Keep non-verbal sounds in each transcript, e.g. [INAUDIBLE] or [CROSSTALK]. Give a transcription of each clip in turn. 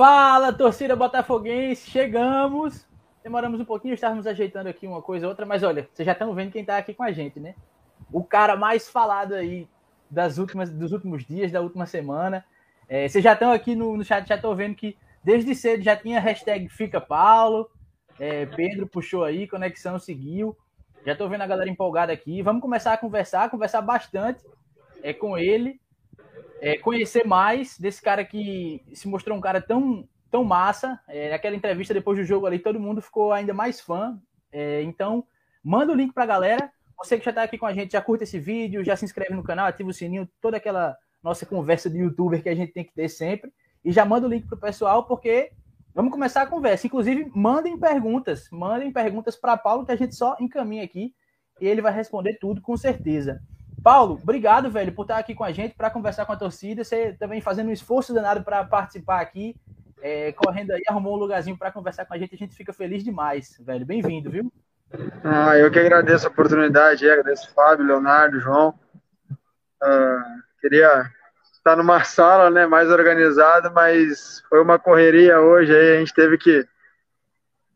Fala, torcida botafoguense, chegamos. Demoramos um pouquinho, estávamos ajeitando aqui uma coisa ou outra, mas olha, vocês já estão vendo quem está aqui com a gente, né? O cara mais falado aí das últimas, dos últimos dias, da última semana. É, vocês já estão aqui no, no chat, já estão vendo que desde cedo já tinha hashtag Fica Paulo. É, Pedro puxou aí, conexão seguiu. Já estou vendo a galera empolgada aqui. Vamos começar a conversar, conversar bastante é, com ele, é, conhecer mais desse cara que se mostrou um cara tão, tão massa. É, aquela entrevista depois do jogo ali, todo mundo ficou ainda mais fã. É, então, manda o link para a galera. Você que já está aqui com a gente, já curta esse vídeo, já se inscreve no canal, ativa o sininho, toda aquela nossa conversa de youtuber que a gente tem que ter sempre. E já manda o link pro pessoal, porque vamos começar a conversa. Inclusive, mandem perguntas, mandem perguntas para Paulo, que a gente só encaminha aqui e ele vai responder tudo com certeza. Paulo, obrigado, velho, por estar aqui com a gente para conversar com a torcida. Você também fazendo um esforço danado para participar aqui, é, correndo aí, arrumou um lugarzinho para conversar com a gente. A gente fica feliz demais, velho. Bem-vindo, viu? Ah, eu que agradeço a oportunidade, agradeço Fábio, Leonardo, João. Uh, queria estar numa [LAUGHS] sala né, mais organizada, mas foi uma correria hoje, aí a gente teve que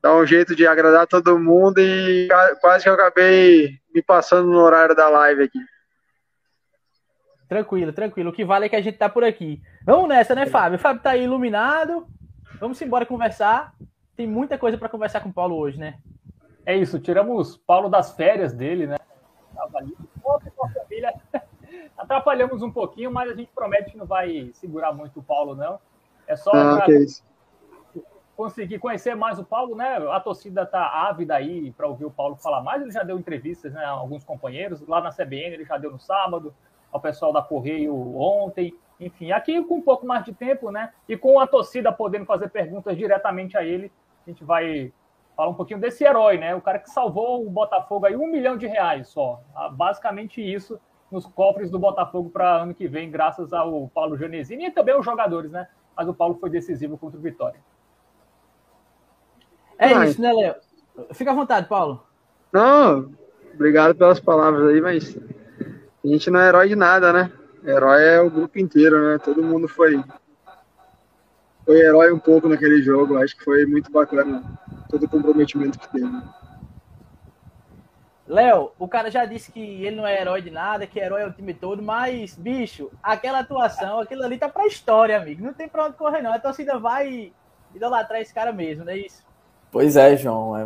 dar um jeito de agradar todo mundo e quase que eu acabei me passando no horário da live aqui. Tranquilo, tranquilo. O que vale é que a gente tá por aqui. Vamos nessa, né, Fábio? O Fábio tá aí iluminado. Vamos embora conversar. Tem muita coisa para conversar com o Paulo hoje, né? É isso, tiramos Paulo das férias dele, né? Tava ali com a família. [LAUGHS] Atrapalhamos um pouquinho, mas a gente promete que não vai segurar muito o Paulo, não. É só ah, conseguir conhecer mais o Paulo, né? A torcida tá ávida aí para ouvir o Paulo falar mais. Ele já deu entrevistas, né? A alguns companheiros. Lá na CBN ele já deu no sábado, ao pessoal da Correio ontem. Enfim, aqui com um pouco mais de tempo, né? E com a torcida podendo fazer perguntas diretamente a ele, a gente vai falar um pouquinho desse herói, né? O cara que salvou o Botafogo aí um milhão de reais só. Ah, basicamente isso nos cofres do Botafogo para ano que vem, graças ao Paulo Janesini e também aos jogadores, né? Mas o Paulo foi decisivo contra o Vitória. É Ai. isso, né, Léo? Fica à vontade, Paulo. Não, obrigado pelas palavras aí, mas a gente não é herói de nada, né? Herói é o grupo inteiro, né? Todo mundo foi foi herói um pouco naquele jogo. Acho que foi muito bacana todo o comprometimento que teve. Léo, o cara já disse que ele não é herói de nada, que herói é o time todo, mas, bicho, aquela atuação, aquilo ali tá pra história, amigo. Não tem pra onde correr, não. A torcida vai idolatrar esse cara mesmo, não é isso? Pois é, João.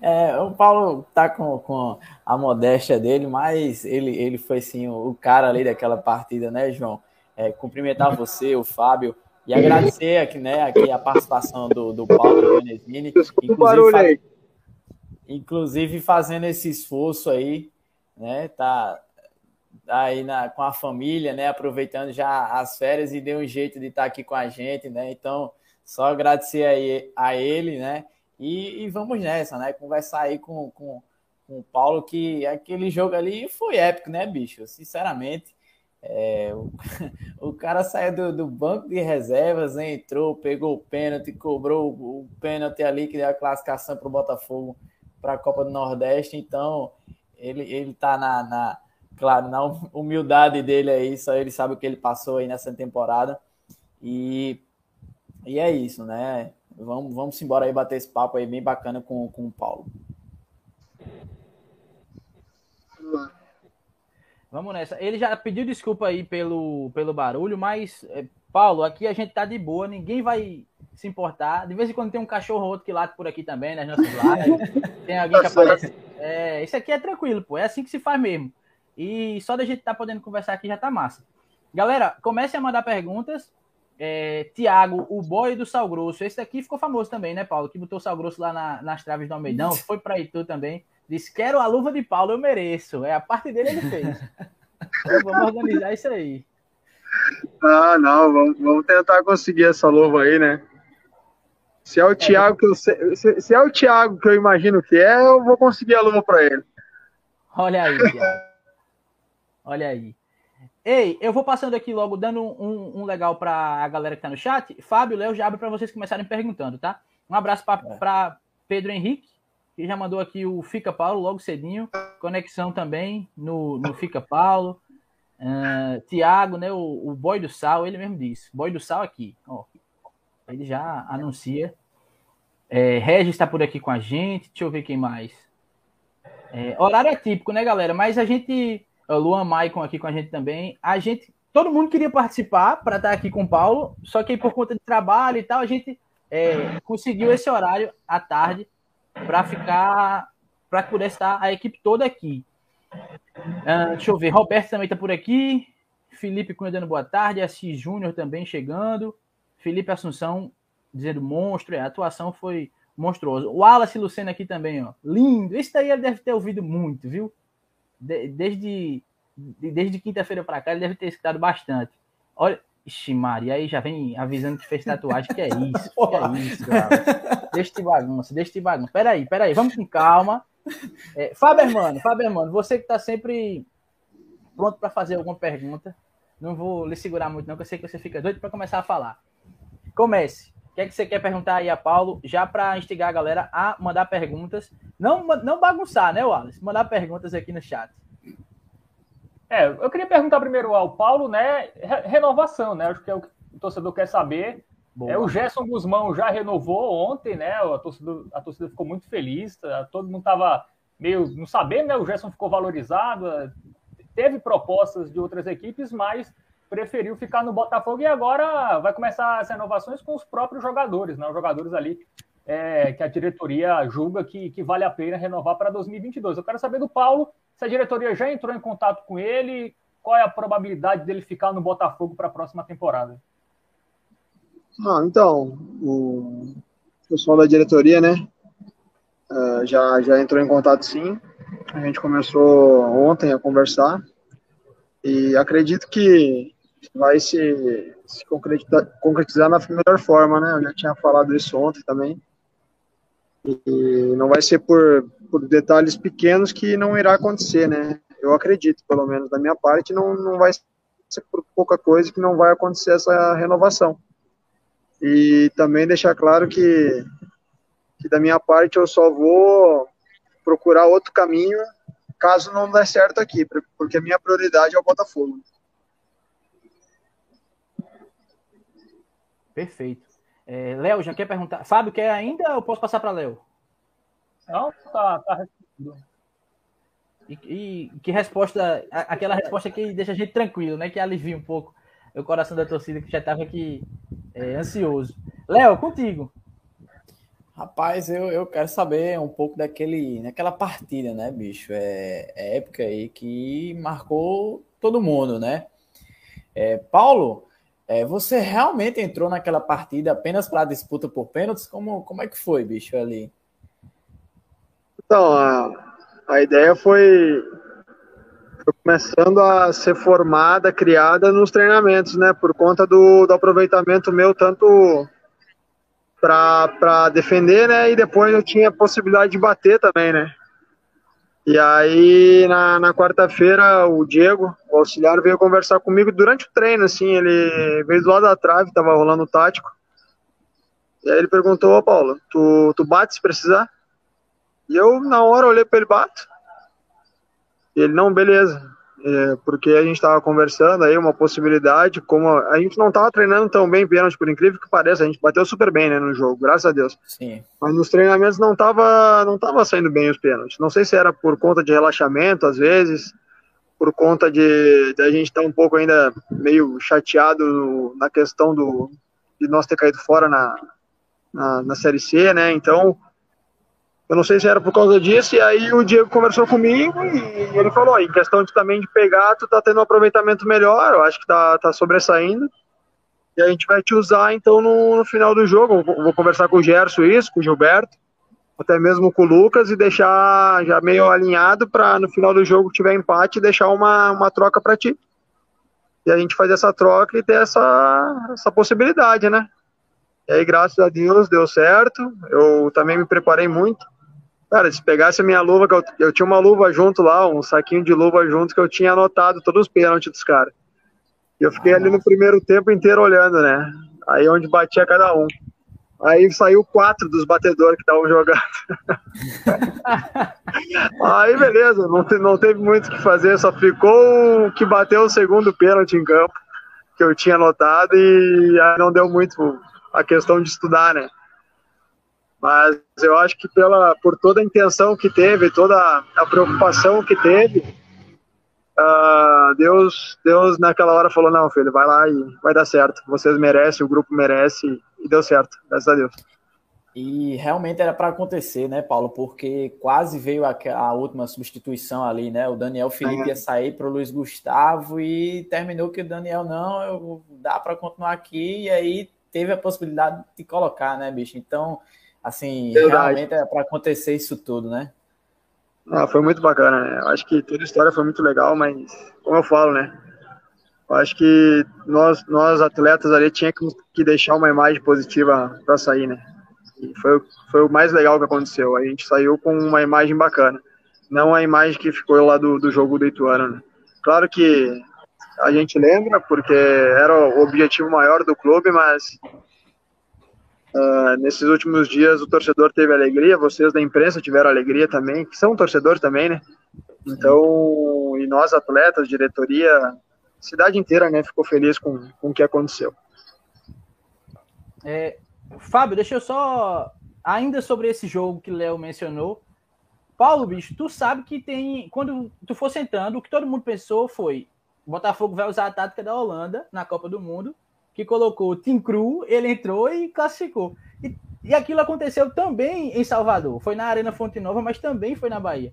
É, é, o Paulo tá com, com a modéstia dele, mas ele, ele foi sim o, o cara ali daquela partida, né, João? É, cumprimentar você, o Fábio, e agradecer aqui, né, aqui a participação do, do Paulo barulho aí inclusive fazendo esse esforço aí, né? Tá, tá aí na, com a família, né? Aproveitando já as férias e deu um jeito de estar tá aqui com a gente, né? Então, só agradecer aí a ele, né? E, e vamos nessa, né? Conversar aí com, com, com o Paulo, que aquele jogo ali foi épico, né, bicho? Sinceramente. É, o, [LAUGHS] o, cara saiu do, do, banco de reservas, entrou, pegou o pênalti, cobrou o, o pênalti ali que deu a classificação para o Botafogo para a Copa do Nordeste, então ele, ele tá na, na, claro, na humildade dele aí, só ele sabe o que ele passou aí nessa temporada. E, e é isso, né? Vamos, vamos embora aí bater esse papo aí bem bacana com, com o Paulo. Vamos nessa. Ele já pediu desculpa aí pelo, pelo barulho, mas, é, Paulo, aqui a gente tá de boa, ninguém vai se importar. De vez em quando tem um cachorro ou outro que late por aqui também, nas nossas lives. [LAUGHS] tem alguém que aparece. É, isso aqui é tranquilo, pô. É assim que se faz mesmo. E só da gente estar tá podendo conversar aqui já tá massa. Galera, comecem a mandar perguntas. É, Tiago, o boy do Sal Grosso. Esse aqui ficou famoso também, né, Paulo? Que botou o Sal Grosso lá na, nas traves do Almeidão. Foi para Itu também. Disse: Quero a luva de Paulo, eu mereço. É a parte dele ele fez. então, vamos organizar isso aí. Ah, não, vamos, vamos tentar conseguir essa luva aí, né? Se é o Thiago que eu sei, se, se, é o Thiago que eu imagino que é, eu vou conseguir a luva para ele. Olha aí, Thiago. Olha aí. Ei, eu vou passando aqui logo, dando um, um legal para a galera que tá no chat. Fábio, Léo, já abre para vocês começarem perguntando, tá? Um abraço para é. Pedro Henrique, que já mandou aqui o Fica Paulo logo cedinho. Conexão também no, no Fica Paulo. Uh, Tiago, né? O, o boy do sal, ele mesmo disse. Boy do sal aqui. Ó, Ele já anuncia. É, Regis está por aqui com a gente. Deixa eu ver quem mais. É, horário é típico, né, galera? Mas a gente. Luan Maicon aqui com a gente também. A gente. Todo mundo queria participar para estar aqui com o Paulo, só que por conta de trabalho e tal, a gente é, conseguiu esse horário à tarde para ficar. para poder estar a equipe toda aqui. Uh, deixa eu ver. Roberto também está por aqui. Felipe Cunha dando boa tarde. Assis Júnior também chegando. Felipe Assunção dizendo monstro. É, a atuação foi monstruosa. O Wallace Lucena aqui também, ó. Lindo. Isso daí ele deve ter ouvido muito, viu? De, desde desde quinta-feira para cá ele deve ter escutado bastante. Olha. Ixi, Maria, aí já vem avisando que fez tatuagem. Que é isso? que é isso, cara? Deixa de bagunça, deixa de bagunça. Peraí, peraí, vamos com calma. É, Fabermano, Fabermano, você que está sempre pronto para fazer alguma pergunta, não vou lhe segurar muito, não, que eu sei que você fica doido para começar a falar. Comece. O que é que você quer perguntar aí a Paulo, já para instigar a galera a mandar perguntas? Não, não bagunçar, né, Wallace? Mandar perguntas aqui no chat. É, eu queria perguntar primeiro ao Paulo, né? Renovação, né? Acho que é o que o torcedor quer saber. É, o Gerson Guzmão já renovou ontem, né? A torcida, a torcida ficou muito feliz, tá? todo mundo estava meio não sabendo, né? O Gerson ficou valorizado, teve propostas de outras equipes, mas preferiu ficar no Botafogo e agora vai começar as renovações com os próprios jogadores, né? Os jogadores ali é, que a diretoria julga que, que vale a pena renovar para 2022. Eu quero saber do Paulo se a diretoria já entrou em contato com ele, qual é a probabilidade dele ficar no Botafogo para a próxima temporada. Ah, então, o pessoal da diretoria, né, uh, já, já entrou em contato sim. A gente começou ontem a conversar e acredito que vai se, se concretizar, concretizar na melhor forma, né? Eu já tinha falado isso ontem também. E não vai ser por, por detalhes pequenos que não irá acontecer, né? Eu acredito, pelo menos da minha parte, não, não vai ser por pouca coisa que não vai acontecer essa renovação. E também deixar claro que, que da minha parte eu só vou procurar outro caminho caso não der certo aqui, porque a minha prioridade é o Botafogo. Perfeito. É, Léo, já quer perguntar? Fábio, quer ainda ou posso passar para Léo? Não, tá, tá e, e, que resposta, aquela resposta que deixa a gente tranquilo, né? Que alivia um pouco o coração da torcida que já estava aqui é, ansioso. Léo, contigo. Rapaz, eu, eu quero saber um pouco daquele, daquela partida, né, bicho? É, é época aí que marcou todo mundo, né? É, Paulo, é, você realmente entrou naquela partida apenas para disputa por pênaltis? Como, como é que foi, bicho, ali? Então, a, a ideia foi começando a ser formada, criada nos treinamentos, né? Por conta do, do aproveitamento meu, tanto para defender, né? E depois eu tinha a possibilidade de bater também, né? E aí, na, na quarta-feira, o Diego, o auxiliar, veio conversar comigo durante o treino, assim, ele veio do lado da trave, tava rolando o tático. E aí ele perguntou, ô Paulo, tu, tu bate se precisar? E eu, na hora, olhei para ele, bato. E ele, não, beleza. É, porque a gente estava conversando aí, uma possibilidade, como a, a gente não estava treinando tão bem pênalti, por incrível que pareça, a gente bateu super bem, né, no jogo, graças a Deus. Sim. Mas nos treinamentos não estava não tava saindo bem os pênaltis. Não sei se era por conta de relaxamento, às vezes, por conta de, de a gente estar tá um pouco ainda meio chateado na questão do, de nós ter caído fora na, na, na Série C, né, então eu não sei se era por causa disso, e aí o Diego conversou comigo e ele falou, em questão de, também de pegar, tu tá tendo um aproveitamento melhor, eu acho que tá, tá sobressaindo. E a gente vai te usar, então, no, no final do jogo. Vou, vou, conversar com o Gerson isso, com o Gilberto, até mesmo com o Lucas, e deixar já meio alinhado para no final do jogo, tiver empate, deixar uma, uma troca para ti. E a gente fazer essa troca e ter essa, essa possibilidade, né? E aí, graças a Deus, deu certo. Eu também me preparei muito. Cara, se pegasse a minha luva, que eu, eu tinha uma luva junto lá, um saquinho de luva junto, que eu tinha anotado todos os pênaltis dos caras. E eu fiquei ali no primeiro tempo inteiro olhando, né? Aí onde batia cada um. Aí saiu quatro dos batedores que estavam jogando. [LAUGHS] aí beleza, não, te, não teve muito o que fazer, só ficou o que bateu o segundo pênalti em campo, que eu tinha anotado, e aí não deu muito a questão de estudar, né? Mas eu acho que pela, por toda a intenção que teve, toda a preocupação que teve, uh, Deus, Deus naquela hora falou, não, filho, vai lá e vai dar certo. Vocês merecem, o grupo merece, e deu certo, graças a Deus. E realmente era para acontecer, né, Paulo? Porque quase veio a, a, última substituição ali, né? O Daniel Felipe é. ia sair para o Luiz Gustavo e terminou que o Daniel não, eu, dá para continuar aqui, e aí teve a possibilidade de colocar, né, bicho? Então, assim, Verdade. realmente era para acontecer isso tudo, né? Ah, foi muito bacana, né? Acho que toda a história foi muito legal, mas, como eu falo, né? Acho que nós, nós atletas ali, tínhamos que deixar uma imagem positiva para sair, né? E foi, foi o mais legal que aconteceu. A gente saiu com uma imagem bacana, não a imagem que ficou lá do, do jogo do Ituano. Né? Claro que a gente lembra, porque era o objetivo maior do clube, mas uh, nesses últimos dias o torcedor teve alegria, vocês da imprensa tiveram alegria também, que são torcedores também, né? Então, e nós atletas, diretoria, cidade inteira, né, ficou feliz com, com o que aconteceu. É, Fábio, deixa eu só. Ainda sobre esse jogo que Léo mencionou. Paulo, bicho, tu sabe que tem. Quando tu for sentando, o que todo mundo pensou foi: Botafogo vai usar a tática da Holanda na Copa do Mundo, que colocou o Tim Cru, ele entrou e classificou. E, e aquilo aconteceu também em Salvador. Foi na Arena Fonte Nova, mas também foi na Bahia.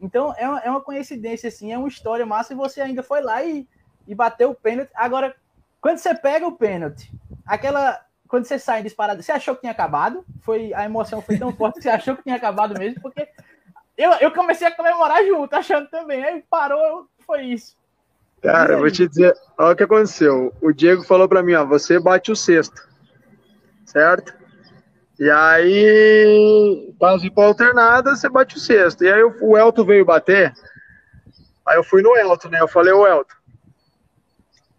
Então é uma, é uma coincidência, assim, é uma história massa e você ainda foi lá e, e bateu o pênalti. Agora, quando você pega o pênalti, aquela quando você sai disparado, você achou que tinha acabado? Foi a emoção foi tão forte que você achou que tinha acabado mesmo, porque eu, eu comecei a comemorar junto, achando também. Aí parou, foi isso. Cara, eu vou te dizer, olha o que aconteceu. O Diego falou para mim, ó, você bate o sexto, certo? E aí, base para alternada, você bate o sexto. E aí o Elton veio bater. Aí eu fui no Elton, né? Eu falei, ô Elton,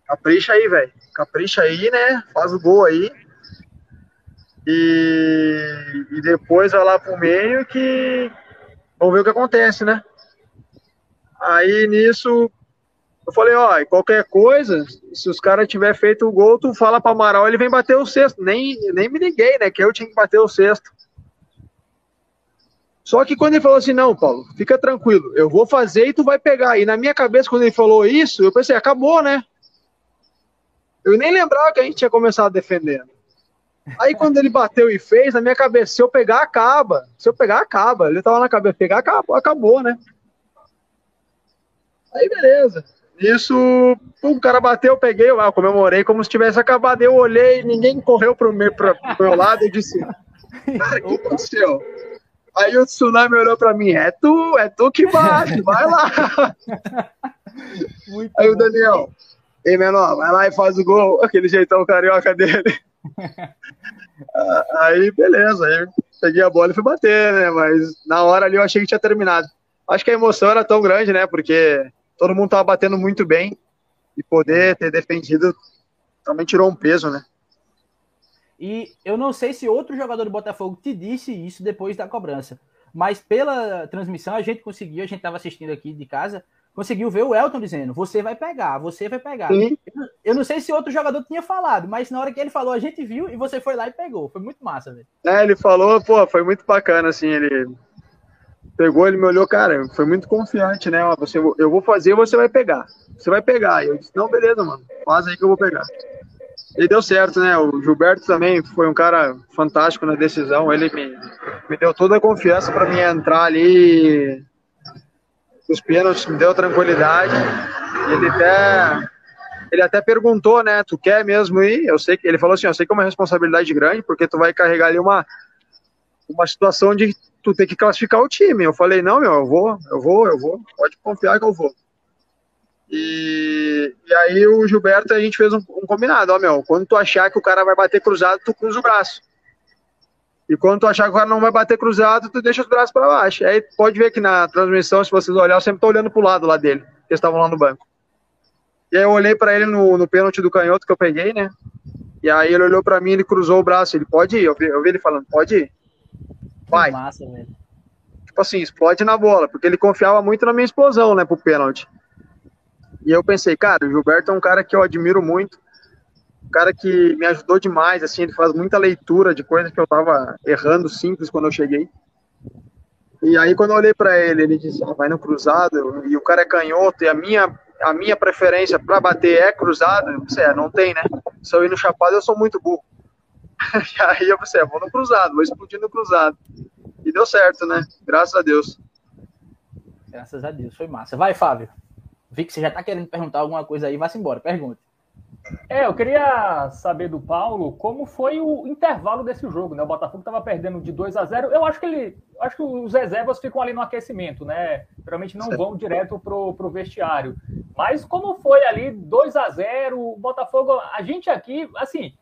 capricha aí, velho. Capricha aí, né? Faz o gol aí. E, e depois vai lá pro meio que vamos ver o que acontece, né? Aí nisso eu falei, ó, qualquer coisa, se os caras tiver feito o gol, tu fala para Amaral, ele vem bater o sexto. Nem, nem me liguei, né? Que eu tinha que bater o sexto. Só que quando ele falou assim, não, Paulo, fica tranquilo, eu vou fazer e tu vai pegar. E na minha cabeça, quando ele falou isso, eu pensei, acabou, né? Eu nem lembrava que a gente tinha começado defendendo. Aí quando ele bateu e fez, na minha cabeça, se eu pegar, acaba. Se eu pegar, acaba. Ele tava na cabeça, pegar, acabou, acabou, né? Aí beleza. Isso, o cara bateu, eu peguei, eu comemorei como se tivesse acabado. Eu olhei, ninguém correu pro meu, pro, pro meu lado e disse: Cara, o que aconteceu? Aí o tsunami olhou pra mim: É tu, é tu que bate, [LAUGHS] vai lá. Muito Aí bom. o Daniel, ei menor, vai lá e faz o gol, aquele jeitão carioca dele. [LAUGHS] aí, beleza. Aí peguei a bola e fui bater, né? Mas na hora ali eu achei que tinha terminado. Acho que a emoção era tão grande, né? Porque todo mundo tava batendo muito bem e poder ter defendido também tirou um peso, né? E eu não sei se outro jogador do Botafogo te disse isso depois da cobrança, mas pela transmissão a gente conseguiu, a gente estava assistindo aqui de casa, conseguiu ver o Elton dizendo: você vai pegar, você vai pegar. Eu, eu, não sei se outro jogador tinha falado, mas na hora que ele falou, a gente viu e você foi lá e pegou. Foi muito massa, velho. É, ele falou, pô, foi muito bacana, assim, ele pegou, ele me olhou, cara, foi muito confiante, né? Ó, você, eu vou fazer, você vai pegar. Você vai pegar. E eu disse: não, beleza, mano, faz aí que eu vou pegar. E deu certo, né? O Gilberto também foi um cara fantástico na decisão. Ele me, me deu toda a confiança para mim entrar ali os pênaltis me deu tranquilidade. Ele até, ele até perguntou, né? Tu quer mesmo ir? Eu sei que ele falou assim, eu sei que é uma responsabilidade grande, porque tu vai carregar ali uma, uma situação de tu ter que classificar o time. Eu falei, não, meu, eu vou, eu vou, eu vou, pode confiar que eu vou. E, e aí o Gilberto, a gente fez um, um combinado, ó, meu, quando tu achar que o cara vai bater cruzado, tu cruza o braço. E quando tu achar que o cara não vai bater cruzado, tu deixa os braços para baixo. Aí pode ver que na transmissão, se vocês olharem, eu sempre tô olhando pro lado lá dele, que eles estavam lá no banco. E aí eu olhei para ele no, no pênalti do canhoto que eu peguei, né? E aí ele olhou para mim, ele cruzou o braço, ele pode ir. Eu vi, eu vi ele falando, pode ir. Vai. Massa, velho. Tipo assim, explode na bola, porque ele confiava muito na minha explosão, né, pro pênalti. E eu pensei, cara, o Gilberto é um cara que eu admiro muito. cara que me ajudou demais, assim, ele faz muita leitura de coisas que eu tava errando simples quando eu cheguei. E aí quando eu olhei para ele, ele disse, ah, vai no cruzado, e o cara é canhoto, e a minha a minha preferência para bater é cruzado, eu pensei, é, não tem, né? Se eu ir no chapado, eu sou muito burro. [LAUGHS] e aí eu pensei, vou no cruzado, vou explodir no cruzado. E deu certo, né? Graças a Deus. Graças a Deus, foi massa. Vai, Fábio. Vi que você já tá querendo perguntar alguma coisa aí, vá-se embora, pergunte. É, eu queria saber do Paulo como foi o intervalo desse jogo, né? O Botafogo estava perdendo de 2 a 0. Eu acho que ele, acho que os reservas ficam ali no aquecimento, né? Geralmente não vão direto pro, pro vestiário. Mas como foi ali 2 a 0, o Botafogo, a gente aqui, assim,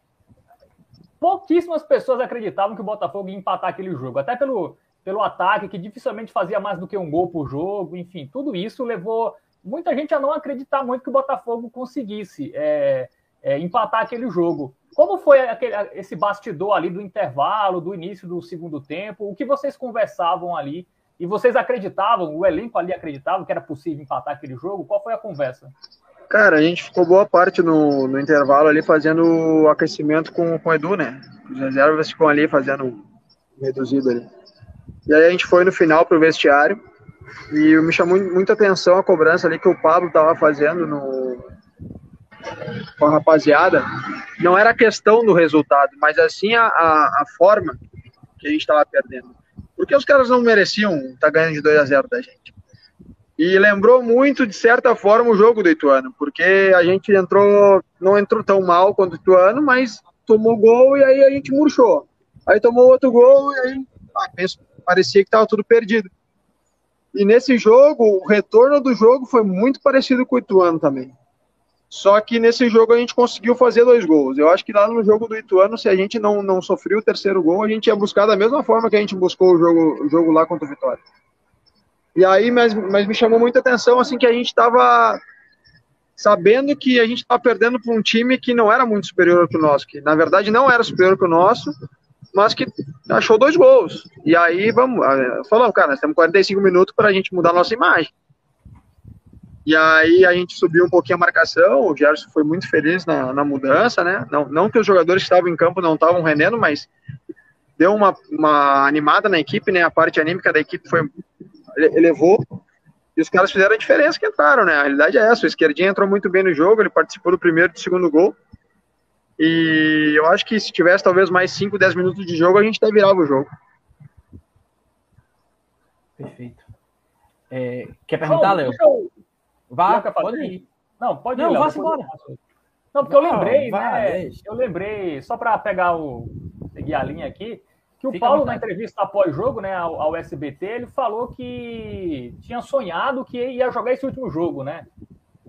pouquíssimas pessoas acreditavam que o Botafogo ia empatar aquele jogo, até pelo pelo ataque que dificilmente fazia mais do que um gol por jogo, enfim, tudo isso levou muita gente a não acreditar muito que o Botafogo conseguisse é, é, empatar aquele jogo. Como foi aquele, esse bastidor ali do intervalo, do início do segundo tempo? O que vocês conversavam ali? E vocês acreditavam, o elenco ali acreditava que era possível empatar aquele jogo? Qual foi a conversa? Cara, a gente ficou boa parte no, no intervalo ali fazendo aquecimento com, com o Edu, né? Os reservas ficam ali fazendo reduzido ali. E aí a gente foi no final pro vestiário e me chamou muita atenção a cobrança ali que o Pablo estava fazendo no, com a rapaziada. Não era questão do resultado, mas assim a, a, a forma que a gente estava perdendo. Porque os caras não mereciam estar tá ganhando de 2 a 0 da gente. E lembrou muito, de certa forma, o jogo do Ituano, porque a gente entrou, não entrou tão mal quanto o Ituano, mas tomou gol e aí a gente murchou. Aí tomou outro gol e aí ah, parecia que estava tudo perdido. E nesse jogo, o retorno do jogo foi muito parecido com o Ituano também. Só que nesse jogo a gente conseguiu fazer dois gols. Eu acho que lá no jogo do Ituano, se a gente não, não sofreu o terceiro gol, a gente ia buscar da mesma forma que a gente buscou o jogo, o jogo lá contra o Vitória. E aí, mas, mas me chamou muita atenção assim que a gente estava sabendo que a gente estava perdendo para um time que não era muito superior que o nosso, que na verdade não era superior que o nosso, mas que achou dois gols. E aí vamos, falamos, cara, nós temos 45 minutos para a gente mudar a nossa imagem. E aí a gente subiu um pouquinho a marcação, o Gerson foi muito feliz na, na mudança, né? Não, não que os jogadores que estavam em campo não estavam rendendo, mas deu uma, uma animada na equipe, né? A parte anímica da equipe foi elevou. E os caras fizeram a diferença que entraram, né? A realidade é essa. O esquerdinho entrou muito bem no jogo, ele participou do primeiro e do segundo gol. E eu acho que se tivesse talvez mais 5, 10 minutos de jogo, a gente até virava o jogo. Perfeito. É, quer perguntar, Léo? Eu... Vá, pode ir. Não, pode não, ir, Léo. Vá embora. Não, porque eu lembrei, né? Eu lembrei, só para pegar o. seguir a linha aqui, que o Fica Paulo, na entrevista após jogo, né, ao, ao, SBT, ele falou que tinha sonhado que ia jogar esse último jogo, né?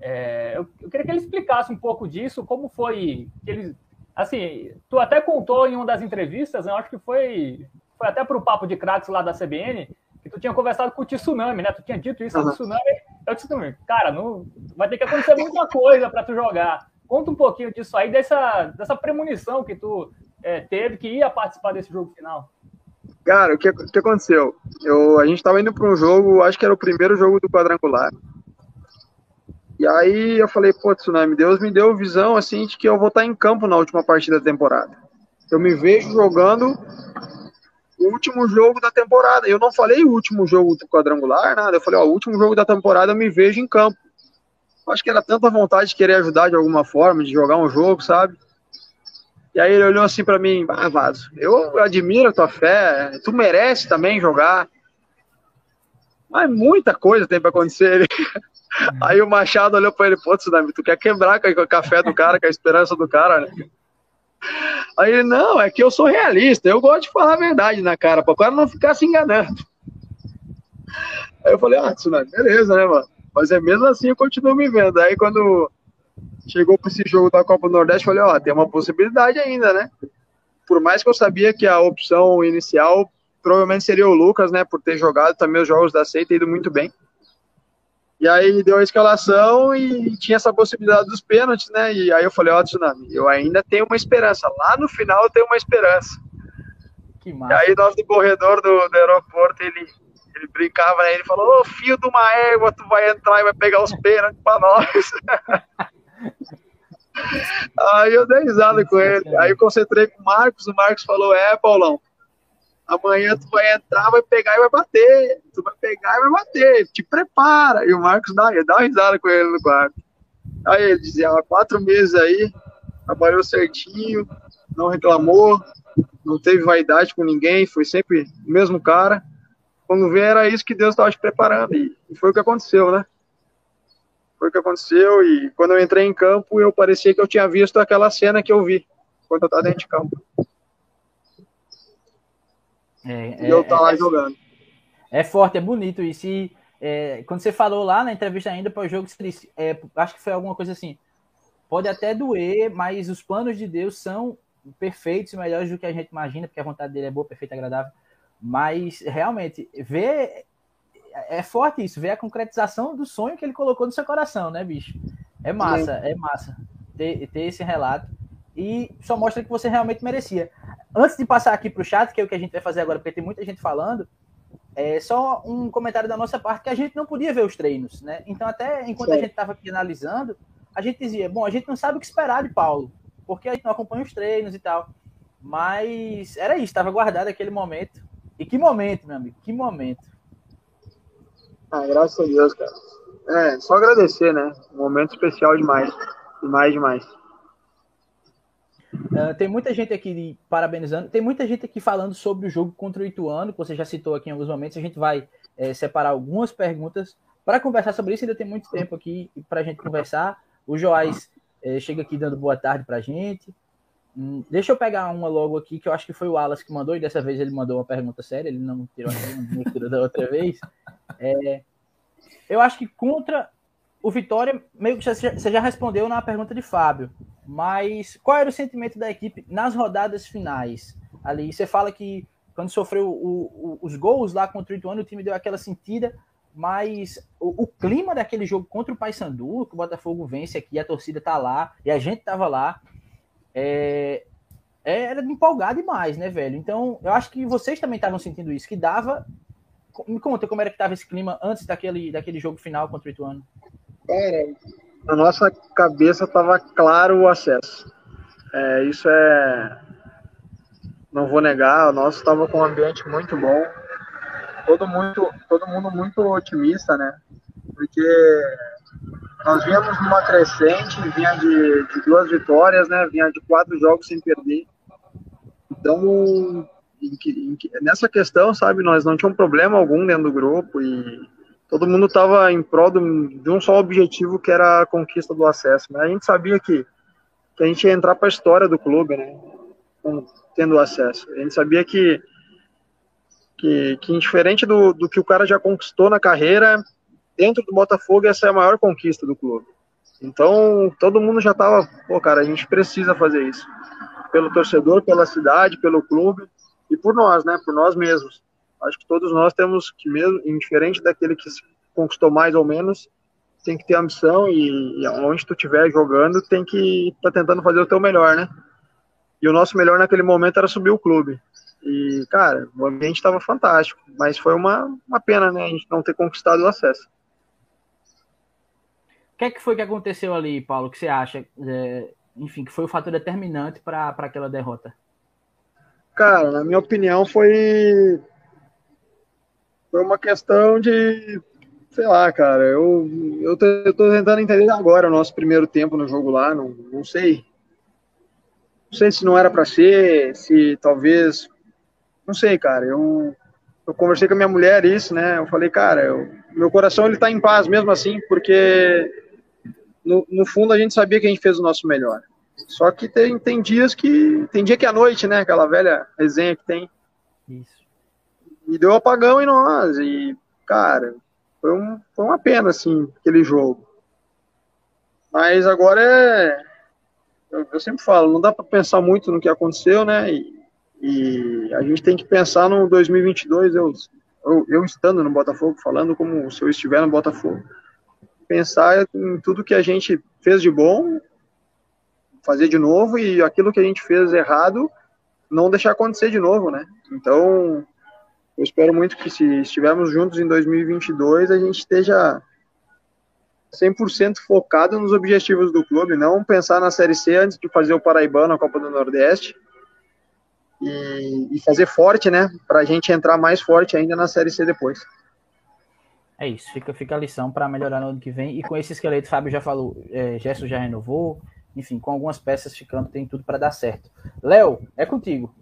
É, eu, eu, queria que ele explicasse um pouco disso, como foi que ele, assim, tu até contou em uma das entrevistas, né, eu acho que foi, foi até para o papo de craques lá da CBN, que tu tinha conversado com o Tsunami, né? Tu tinha dito isso uhum. ao Tsunami, eu disse, cara, não, vai ter que acontecer muita coisa para tu jogar. Conta um pouquinho disso aí, dessa, dessa premonição que tu é, teve, que ia participar desse jogo final. Cara, o que, que aconteceu? Eu, a gente estava indo para um jogo, acho que era o primeiro jogo do quadrangular. E aí eu falei, pô, Tsunami, Deus me deu visão assim de que eu vou estar em campo na última partida da temporada. Eu me vejo jogando o último jogo da temporada. Eu não falei o último jogo do quadrangular, nada. Eu falei, ó, o último jogo da temporada eu me vejo em campo. Acho que era tanta vontade de querer ajudar de alguma forma, de jogar um jogo, sabe? E aí ele olhou assim para mim, ah, Vaso, eu admiro a tua fé, tu merece também jogar. Mas muita coisa tem para acontecer. Uhum. Aí o Machado olhou pra ele, pô, Tsunami, tu quer quebrar com o café do cara, com a esperança do cara, né? Aí ele, não, é que eu sou realista, eu gosto de falar a verdade na cara, para o cara não ficar se enganando. Aí eu falei, ah, Tsunami, beleza, né, mano? Mas é mesmo assim eu continuo me vendo. Aí quando chegou para esse jogo da Copa do Nordeste, falei, ó, tem uma possibilidade ainda, né? Por mais que eu sabia que a opção inicial provavelmente seria o Lucas, né, por ter jogado também os jogos da Seita e ido muito bem. E aí deu a escalação e tinha essa possibilidade dos pênaltis, né? E aí eu falei, ó, Tsunami, eu ainda tenho uma esperança. Lá no final eu tenho uma esperança. Que massa. E aí nós do corredor do, do aeroporto, ele, ele brincava, né? Ele falou, ô filho de uma égua, tu vai entrar e vai pegar os pênaltis pra nós. [LAUGHS] Aí eu dei risada com ele. Aí eu concentrei com o Marcos, o Marcos falou: É, Paulão, amanhã tu vai entrar, vai pegar e vai bater. Tu vai pegar e vai bater. Te prepara. E o Marcos dá, dá uma risada com ele no quarto. Aí ele dizia: há quatro meses aí, trabalhou certinho, não reclamou, não teve vaidade com ninguém, foi sempre o mesmo cara. Quando vê, era isso que Deus estava te preparando. E foi o que aconteceu, né? Foi o que aconteceu. E quando eu entrei em campo, eu parecia que eu tinha visto aquela cena que eu vi quando eu estava dentro de campo. É, e eu estava é, lá é, jogando. É forte, é bonito. E se, é, quando você falou lá na entrevista ainda para o jogo, você disse, é, acho que foi alguma coisa assim. Pode até doer, mas os planos de Deus são perfeitos e melhores do que a gente imagina, porque a vontade dele é boa, perfeita, agradável. Mas realmente, ver é forte isso, ver a concretização do sonho que ele colocou no seu coração, né, bicho? É massa, é massa ter, ter esse relato. E só mostra que você realmente merecia. Antes de passar aqui para o chat, que é o que a gente vai fazer agora, porque tem muita gente falando, é só um comentário da nossa parte que a gente não podia ver os treinos, né? Então, até enquanto Sim. a gente estava aqui analisando, a gente dizia, bom, a gente não sabe o que esperar de Paulo, porque a gente não acompanha os treinos e tal. Mas era isso, estava guardado aquele momento. E que momento, meu amigo, que momento. Ah, graças a Deus, cara. É, só agradecer, né? Um momento especial demais. Demais, demais. Uh, tem muita gente aqui parabenizando, tem muita gente aqui falando sobre o jogo contra o Ituano, que você já citou aqui em alguns momentos. A gente vai é, separar algumas perguntas para conversar sobre isso. Ainda tem muito tempo aqui para a gente conversar. O Joás é, chega aqui dando boa tarde para a gente. Hum, deixa eu pegar uma logo aqui, que eu acho que foi o Alas que mandou, e dessa vez ele mandou uma pergunta séria, ele não tirou a da outra vez. É, eu acho que contra o Vitória, meio que você já respondeu na pergunta de Fábio, mas qual era o sentimento da equipe nas rodadas finais? Ali, você fala que quando sofreu o, o, os gols lá contra o Ituano, o time deu aquela sentida, mas o, o, clima daquele jogo contra o Paysandu, que o Botafogo vence aqui, a torcida tá lá, e a gente tava lá, é, era empolgado demais, né, velho? Então, eu acho que vocês também estavam sentindo isso, que dava. Me conta como era que tava esse clima antes daquele, daquele jogo final contra o Ituano. Cara, na nossa cabeça tava claro o acesso. É, isso é. Não vou negar, o nosso estava com um ambiente muito bom todo muito, todo mundo muito otimista, né? Porque nós viemos numa crescente, vinha de, de duas vitórias, né? Vinha de quatro jogos sem perder. Então, em em nessa questão, sabe, nós não tínhamos problema algum dentro do grupo e todo mundo estava em prol de, de um só objetivo, que era a conquista do acesso. Né? A gente sabia que, que a gente ia entrar para a história do clube, né? Tendo acesso. A gente sabia que que, que indiferente do, do que o cara já conquistou na carreira, dentro do Botafogo essa é a maior conquista do clube. Então, todo mundo já estava, pô, cara, a gente precisa fazer isso. Pelo torcedor, pela cidade, pelo clube e por nós, né? Por nós mesmos. Acho que todos nós temos que, mesmo, indiferente daquele que conquistou mais ou menos, tem que ter ambição e, e onde tu estiver jogando, tem que estar tá tentando fazer o teu melhor, né? E o nosso melhor naquele momento era subir o clube. E, cara, o ambiente estava fantástico, mas foi uma, uma pena, né, a gente não ter conquistado o acesso. Que é que foi que aconteceu ali, Paulo, que você acha, é, enfim, que foi o fator determinante para aquela derrota? Cara, na minha opinião, foi, foi uma questão de, sei lá, cara, eu, eu, tô, eu tô tentando entender agora o nosso primeiro tempo no jogo lá, não, não sei. Não sei se não era para ser, se talvez não sei, cara. Eu, eu conversei com a minha mulher isso, né? Eu falei, cara, eu, meu coração ele tá em paz mesmo assim, porque no, no fundo a gente sabia que a gente fez o nosso melhor. Só que tem, tem dias que. Tem dia que é noite, né? Aquela velha resenha que tem. Isso. E deu apagão em nós. E, cara, foi, um, foi uma pena, assim, aquele jogo. Mas agora é. Eu, eu sempre falo, não dá para pensar muito no que aconteceu, né? E, e a gente tem que pensar no 2022, eu, eu, eu estando no Botafogo, falando como se eu estiver no Botafogo, pensar em tudo que a gente fez de bom, fazer de novo e aquilo que a gente fez errado, não deixar acontecer de novo, né? Então, eu espero muito que se estivermos juntos em 2022, a gente esteja 100% focado nos objetivos do clube, não pensar na Série C antes de fazer o Paraibano, a Copa do Nordeste, e, e fazer forte, né, para a gente entrar mais forte ainda na Série C depois. É isso, fica, fica a lição para melhorar no ano que vem. E com esse esqueleto, Fábio já falou, é, Gerson já renovou, enfim, com algumas peças ficando, tem tudo para dar certo. Léo, é contigo.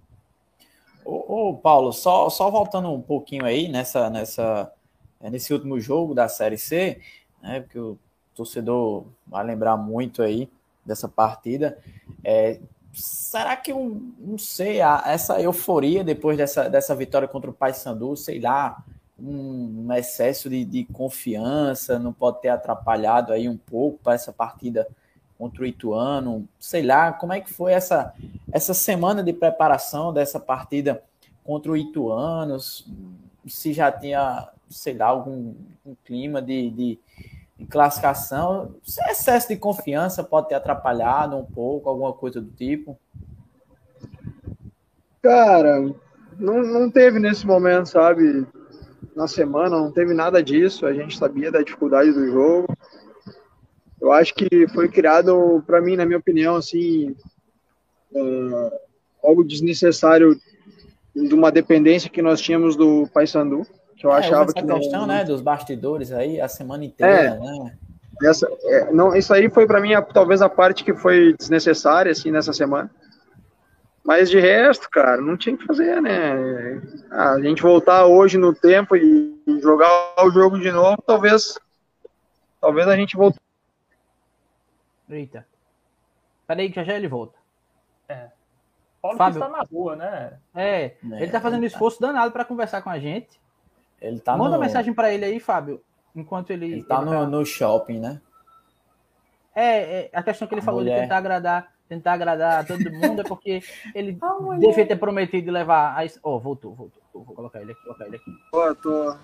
Ô, ô, Paulo, só, só voltando um pouquinho aí nessa, nessa, é, nesse último jogo da Série C, né, porque o torcedor vai lembrar muito aí dessa partida. É, será que eu não sei, essa euforia depois dessa, dessa vitória contra o Paysandu, sei lá, um, excesso de, de, confiança, não pode ter atrapalhado aí um pouco para essa partida contra o Ituano, sei lá, como é que foi essa, essa semana de preparação dessa partida contra o Ituano, se já tinha, sei lá, algum um clima de, de, de classificação, se excesso de confiança pode ter atrapalhado um pouco, alguma coisa do tipo? Cara, não, não teve nesse momento, sabe? Na semana, não teve nada disso. A gente sabia da dificuldade do jogo. Eu acho que foi criado, para mim, na minha opinião, assim, uh, algo desnecessário de uma dependência que nós tínhamos do Paysandu, que eu é, achava que questão, não... né, dos bastidores aí a semana inteira, é, né? Essa, é, não, isso aí foi para mim a, talvez a parte que foi desnecessária assim nessa semana. Mas de resto, cara, não tinha que fazer, né? A gente voltar hoje no tempo e jogar o jogo de novo, talvez. Talvez a gente volte. Eita. Peraí, que já já ele volta. É. Paulo Fábio, está na rua, né? É, é ele tá fazendo um esforço danado para conversar com a gente. Ele tá Manda no... mensagem para ele aí, Fábio, enquanto ele. Ele tá, ele no, tá... no shopping, né? É, é, a questão que ele a falou mulher... de tentar agradar tentar agradar a todo mundo, é porque ele [LAUGHS] oh, devia ter prometido levar. A... Oh, voltou, voltou. Vou colocar ele aqui, colocar ele aqui. Ó, tô.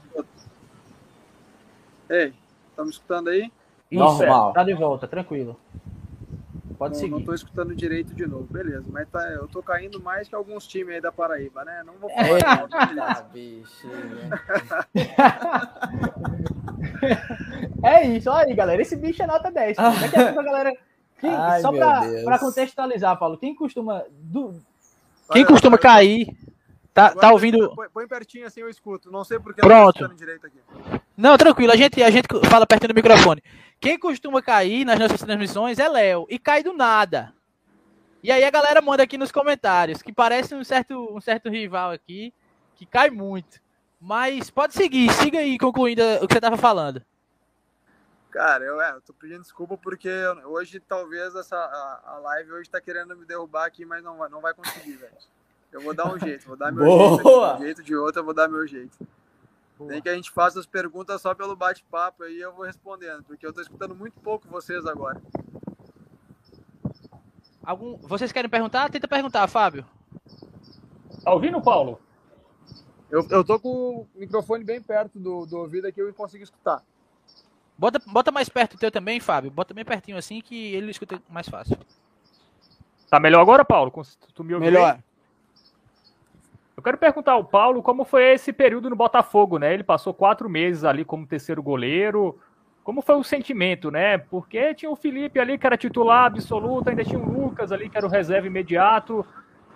Ei, tá me escutando aí? Isso, Normal. É, tá de volta, tranquilo. Pode não, seguir. Não tô escutando direito de novo, beleza. Mas tá, eu tô caindo mais que alguns times aí da Paraíba, né? Não vou falar. É, [LAUGHS] ah, bicho. [LAUGHS] é isso, olha aí, galera. Esse bicho é nota 10. Daqui a pouco a galera quem, Ai, só para contextualizar, Paulo, quem costuma. Do, quem Olha, costuma cair. Tá, tá ouvindo. Põe, põe, pertinho assim eu escuto. Não sei porque Pronto. Aqui. não, tranquilo. A gente, a gente fala pertinho do microfone. Quem costuma cair nas nossas transmissões é Léo. E cai do nada. E aí a galera manda aqui nos comentários que parece um certo, um certo rival aqui que cai muito. Mas pode seguir, siga aí concluindo o que você estava falando. Cara, eu, é, eu tô pedindo desculpa porque hoje talvez essa a, a live hoje tá querendo me derrubar aqui, mas não vai, não vai conseguir, velho. Eu vou dar um jeito, vou dar meu Boa. jeito. De um jeito de outro, eu vou dar meu jeito. Boa. Nem que a gente faça as perguntas só pelo bate-papo aí eu vou respondendo, porque eu tô escutando muito pouco vocês agora. Algum, vocês querem perguntar? Tenta perguntar, Fábio. Tá ouvindo, Paulo? Eu, eu tô com o microfone bem perto do, do ouvido aqui, eu consigo escutar. Bota, bota mais perto o teu também, Fábio. Bota bem pertinho assim que ele escuta mais fácil. Tá melhor agora, Paulo? Tu me ouviu? Melhor. Eu quero perguntar ao Paulo como foi esse período no Botafogo, né? Ele passou quatro meses ali como terceiro goleiro. Como foi o sentimento, né? Porque tinha o Felipe ali que era titular absoluto, ainda tinha o Lucas ali que era o reserva imediato.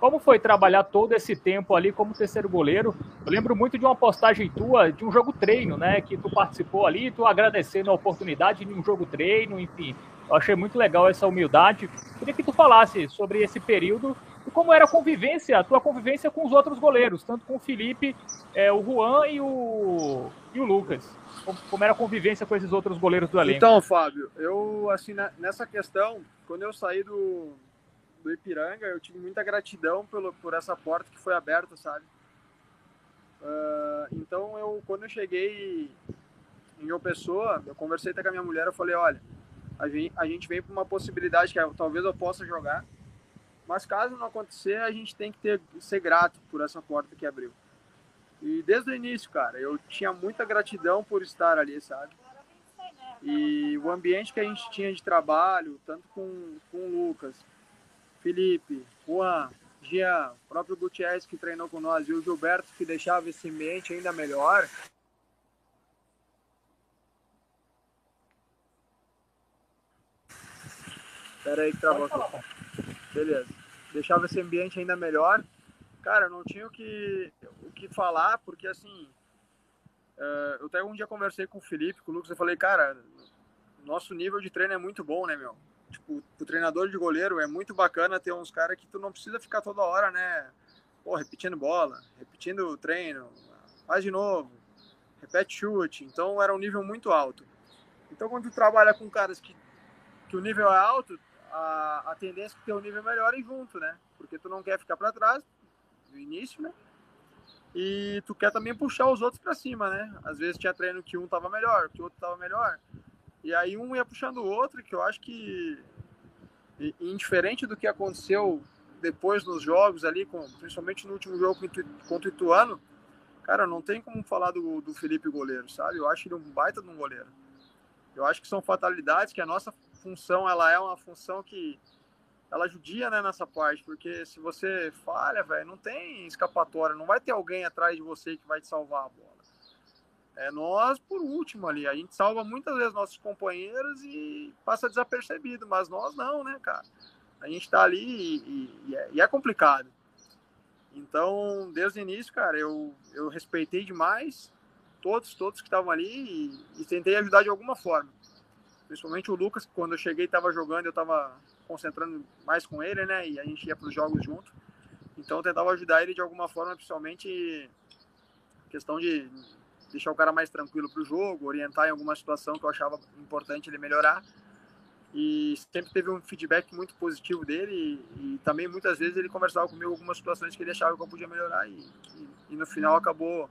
Como foi trabalhar todo esse tempo ali como terceiro goleiro? Eu lembro muito de uma postagem tua, de um jogo treino, né? Que tu participou ali, tu agradecendo a oportunidade de um jogo treino, enfim. Eu achei muito legal essa humildade. Queria que tu falasse sobre esse período e como era a convivência, a tua convivência com os outros goleiros, tanto com o Felipe, é, o Juan e o, e o Lucas. Como, como, era a convivência com esses outros goleiros do elenco? Então, Fábio, eu, assim, nessa questão, quando eu saí do, do Ipiranga, eu tive muita gratidão pelo, por essa porta que foi aberta, sabe? Uh, então, eu, quando eu cheguei em João Pessoa, eu conversei até com a minha mulher, eu falei, olha, a gente, a gente vem para uma possibilidade que talvez eu possa jogar, mas caso não acontecer, a gente tem que ter, ser grato por essa porta que abriu. E desde o início, cara, eu tinha muita gratidão por estar ali, sabe? E o ambiente que a gente tinha de trabalho, tanto com, com o Lucas, Felipe, Juan, Jean, o próprio Gutierrez que treinou com nós e o Gilberto que deixava esse ambiente ainda melhor. Pera aí que travou. Beleza. Deixava esse ambiente ainda melhor. Cara, não tinha o que, o que falar, porque assim. Uh, eu até um dia conversei com o Felipe, com o Lucas, eu falei, cara, nosso nível de treino é muito bom, né, meu? Tipo, o treinador de goleiro é muito bacana ter uns caras que tu não precisa ficar toda hora, né? Pô, repetindo bola, repetindo o treino, faz de novo, repete chute. Então era um nível muito alto. Então quando tu trabalha com caras que, que o nível é alto, a, a tendência é que teu nível melhore junto, né? Porque tu não quer ficar para trás no início, né? E tu quer também puxar os outros para cima, né? Às vezes tinha treino que um tava melhor, que o outro tava melhor. E aí um ia puxando o outro, que eu acho que indiferente do que aconteceu depois nos jogos ali, com, principalmente no último jogo contra o Ituano, cara, não tem como falar do, do Felipe goleiro, sabe? Eu acho ele um baita de um goleiro. Eu acho que são fatalidades, que a nossa função, ela é uma função que ela judia, né, nessa parte, porque se você falha, velho, não tem escapatória, não vai ter alguém atrás de você que vai te salvar a bola. É nós por último ali, a gente salva muitas vezes nossos companheiros e passa desapercebido, mas nós não, né, cara? A gente tá ali e, e, é, e é complicado. Então, desde o início, cara, eu, eu respeitei demais todos, todos que estavam ali e, e, tentei ajudar de alguma forma. Principalmente o Lucas, que quando eu cheguei estava jogando, eu estava concentrando mais com ele, né? E a gente ia para os jogos junto. Então eu tentava ajudar ele de alguma forma, principalmente questão de deixar o cara mais tranquilo para o jogo, orientar em alguma situação que eu achava importante ele melhorar. E sempre teve um feedback muito positivo dele e, e também muitas vezes ele conversava comigo algumas situações que ele achava que eu podia melhorar e, e, e no final acabou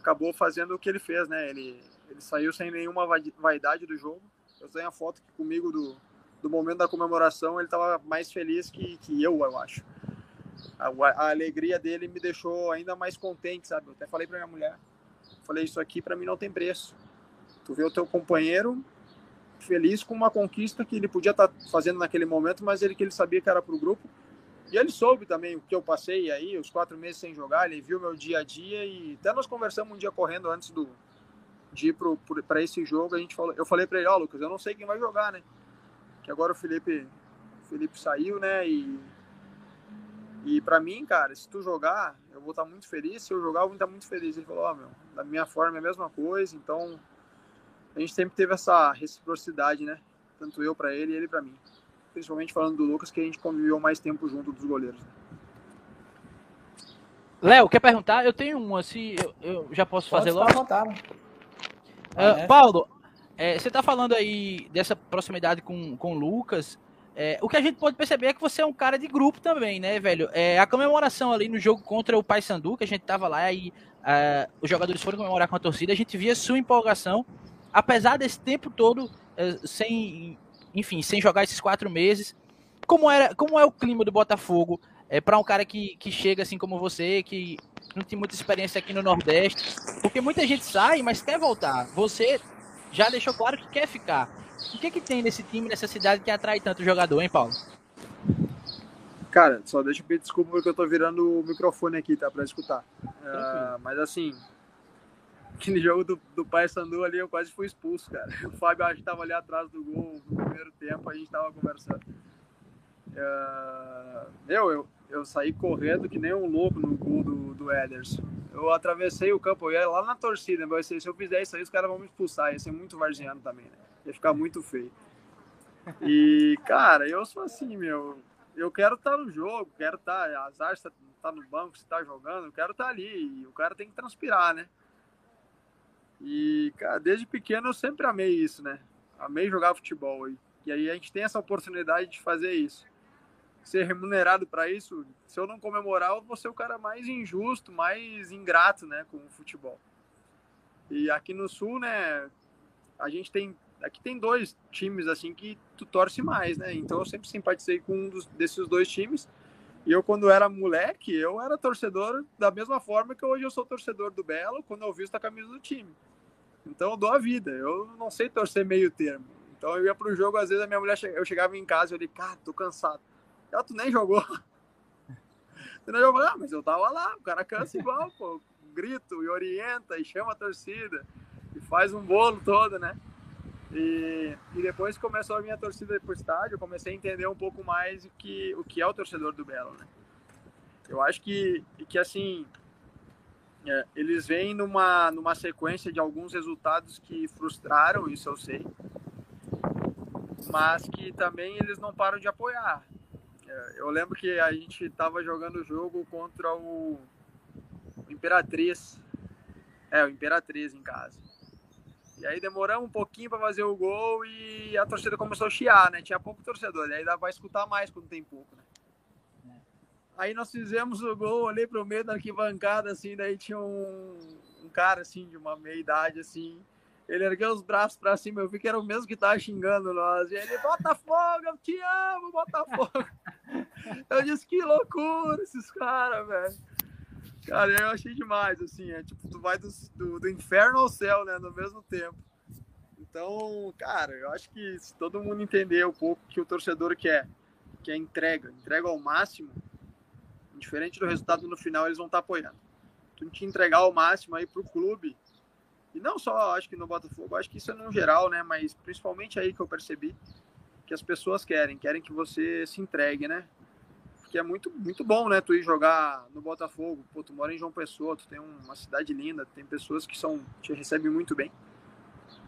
acabou fazendo o que ele fez, né? Ele, ele saiu sem nenhuma vaidade do jogo. Eu tenho a foto aqui comigo do, do momento da comemoração, ele estava mais feliz que, que eu, eu acho. A, a, alegria dele me deixou ainda mais contente, sabe? Eu até falei para minha mulher, falei isso aqui para mim não tem preço. Tu vê o teu companheiro feliz com uma conquista que ele podia estar tá fazendo naquele momento, mas ele que ele sabia que era para o grupo e ele soube também o que eu passei aí, os quatro meses sem jogar, ele viu meu dia a dia e até nós conversamos um dia correndo antes do, de ir para esse jogo. A gente falou, eu falei para ele: Ó, oh, Lucas, eu não sei quem vai jogar, né? Que agora o Felipe, o Felipe saiu, né? E, e para mim, cara, se tu jogar, eu vou estar muito feliz. Se eu jogar, eu vou estar muito feliz. Ele falou: Ó, oh, meu, da minha forma é a mesma coisa. Então a gente sempre teve essa reciprocidade, né? Tanto eu para ele e ele para mim principalmente falando do Lucas, que a gente conviveu mais tempo junto dos goleiros. Léo, quer perguntar? Eu tenho uma, se eu, eu já posso Pode fazer logo. Vontade. Uh, Paulo, é, você está falando aí dessa proximidade com, com o Lucas. É, o que a gente pode perceber é que você é um cara de grupo também, né, velho? É, a comemoração ali no jogo contra o Paysandu, que a gente tava lá e uh, os jogadores foram comemorar com a torcida, a gente via sua empolgação, apesar desse tempo todo uh, sem enfim, sem jogar esses quatro meses. Como, era, como é o clima do Botafogo é, para um cara que, que chega assim como você, que não tem muita experiência aqui no Nordeste? Porque muita gente sai, mas quer voltar. Você já deixou claro que quer ficar. O que, que tem nesse time, nessa cidade que atrai tanto jogador, hein, Paulo? Cara, só deixa eu pedir desculpa porque eu tô virando o microfone aqui, tá? Pra escutar. Uh, mas assim, aquele jogo do, do Pai Sandu ali, eu quase fui expulso, cara. [LAUGHS] O Fábio acho que tava ali atrás do gol no primeiro tempo, a gente tava conversando. Uh, meu, eu, eu saí correndo que nem um louco no gol do, do Ederson. Eu atravessei o campo, eu ia lá na torcida, mas se eu fizer isso aí, os caras vão me expulsar. Ia ser muito varziano também, né? Ia ficar muito feio. E, cara, eu sou assim, meu. Eu quero estar tá no jogo, quero estar. Azar se tá no banco, se tá jogando, eu quero estar tá ali. E o cara tem que transpirar, né? E, cara, desde pequeno eu sempre amei isso, né? Amei jogar futebol. E, e aí a gente tem essa oportunidade de fazer isso. Ser remunerado para isso, se eu não comemorar, eu vou ser o cara mais injusto, mais ingrato, né, com o futebol. E aqui no Sul, né, a gente tem aqui tem dois times assim que tu torce mais, né? Então eu sempre simpatizei com um dos, desses dois times. E eu, quando era moleque, eu era torcedor da mesma forma que hoje eu sou torcedor do Belo quando eu visto a camisa do time. Então eu dou a vida. Eu não sei torcer meio termo. Então eu ia pro jogo, às vezes a minha mulher, eu chegava em casa e eu falei, cara, tô cansado. Ela, tu nem jogou. [LAUGHS] Tu não jogou? Ah, mas eu tava lá, o cara cansa igual, pô. Grito e orienta e chama a torcida e faz um bolo todo, né? E, e depois que começou a minha torcida para o estádio, eu comecei a entender um pouco mais o que, o que é o torcedor do Belo, né? Eu acho que, que assim, é, eles vêm numa, numa sequência de alguns resultados que frustraram, isso eu sei, mas que também eles não param de apoiar. É, eu lembro que a gente estava jogando o jogo contra o Imperatriz, é, o Imperatriz em casa. E aí demoramos um pouquinho para fazer o gol e a torcida começou a chiar, né? Tinha pouco torcedor, e aí dá para escutar mais quando tem pouco, né? Aí nós fizemos o gol, olhei pro meio da arquibancada, assim, daí tinha um, um cara, assim, de uma meia idade, assim, ele ergueu os braços para cima, eu vi que era o mesmo que tava xingando nós. E ele, Botafogo, eu te amo, Botafogo. [LAUGHS] eu disse, que loucura esses caras, velho. Cara, eu achei demais, assim, é tipo, tu vai do, do, do, inferno ao céu, né, no mesmo tempo. Então, cara, eu acho que se todo mundo entender um pouco que o torcedor quer, que é entrega, entrega ao máximo, diferente do resultado no final, eles vão estar tá apoiando. Tu te entregar ao máximo aí pro clube, e não só, acho que no Botafogo, acho que isso é no geral, né, mas principalmente aí que eu percebi que as pessoas querem, querem que você se entregue, né, que é muito, muito bom, né? Tu ir jogar no Botafogo. Pô, tu mora em João Pessoa, tu tem uma cidade linda, tem pessoas que são te recebem muito bem.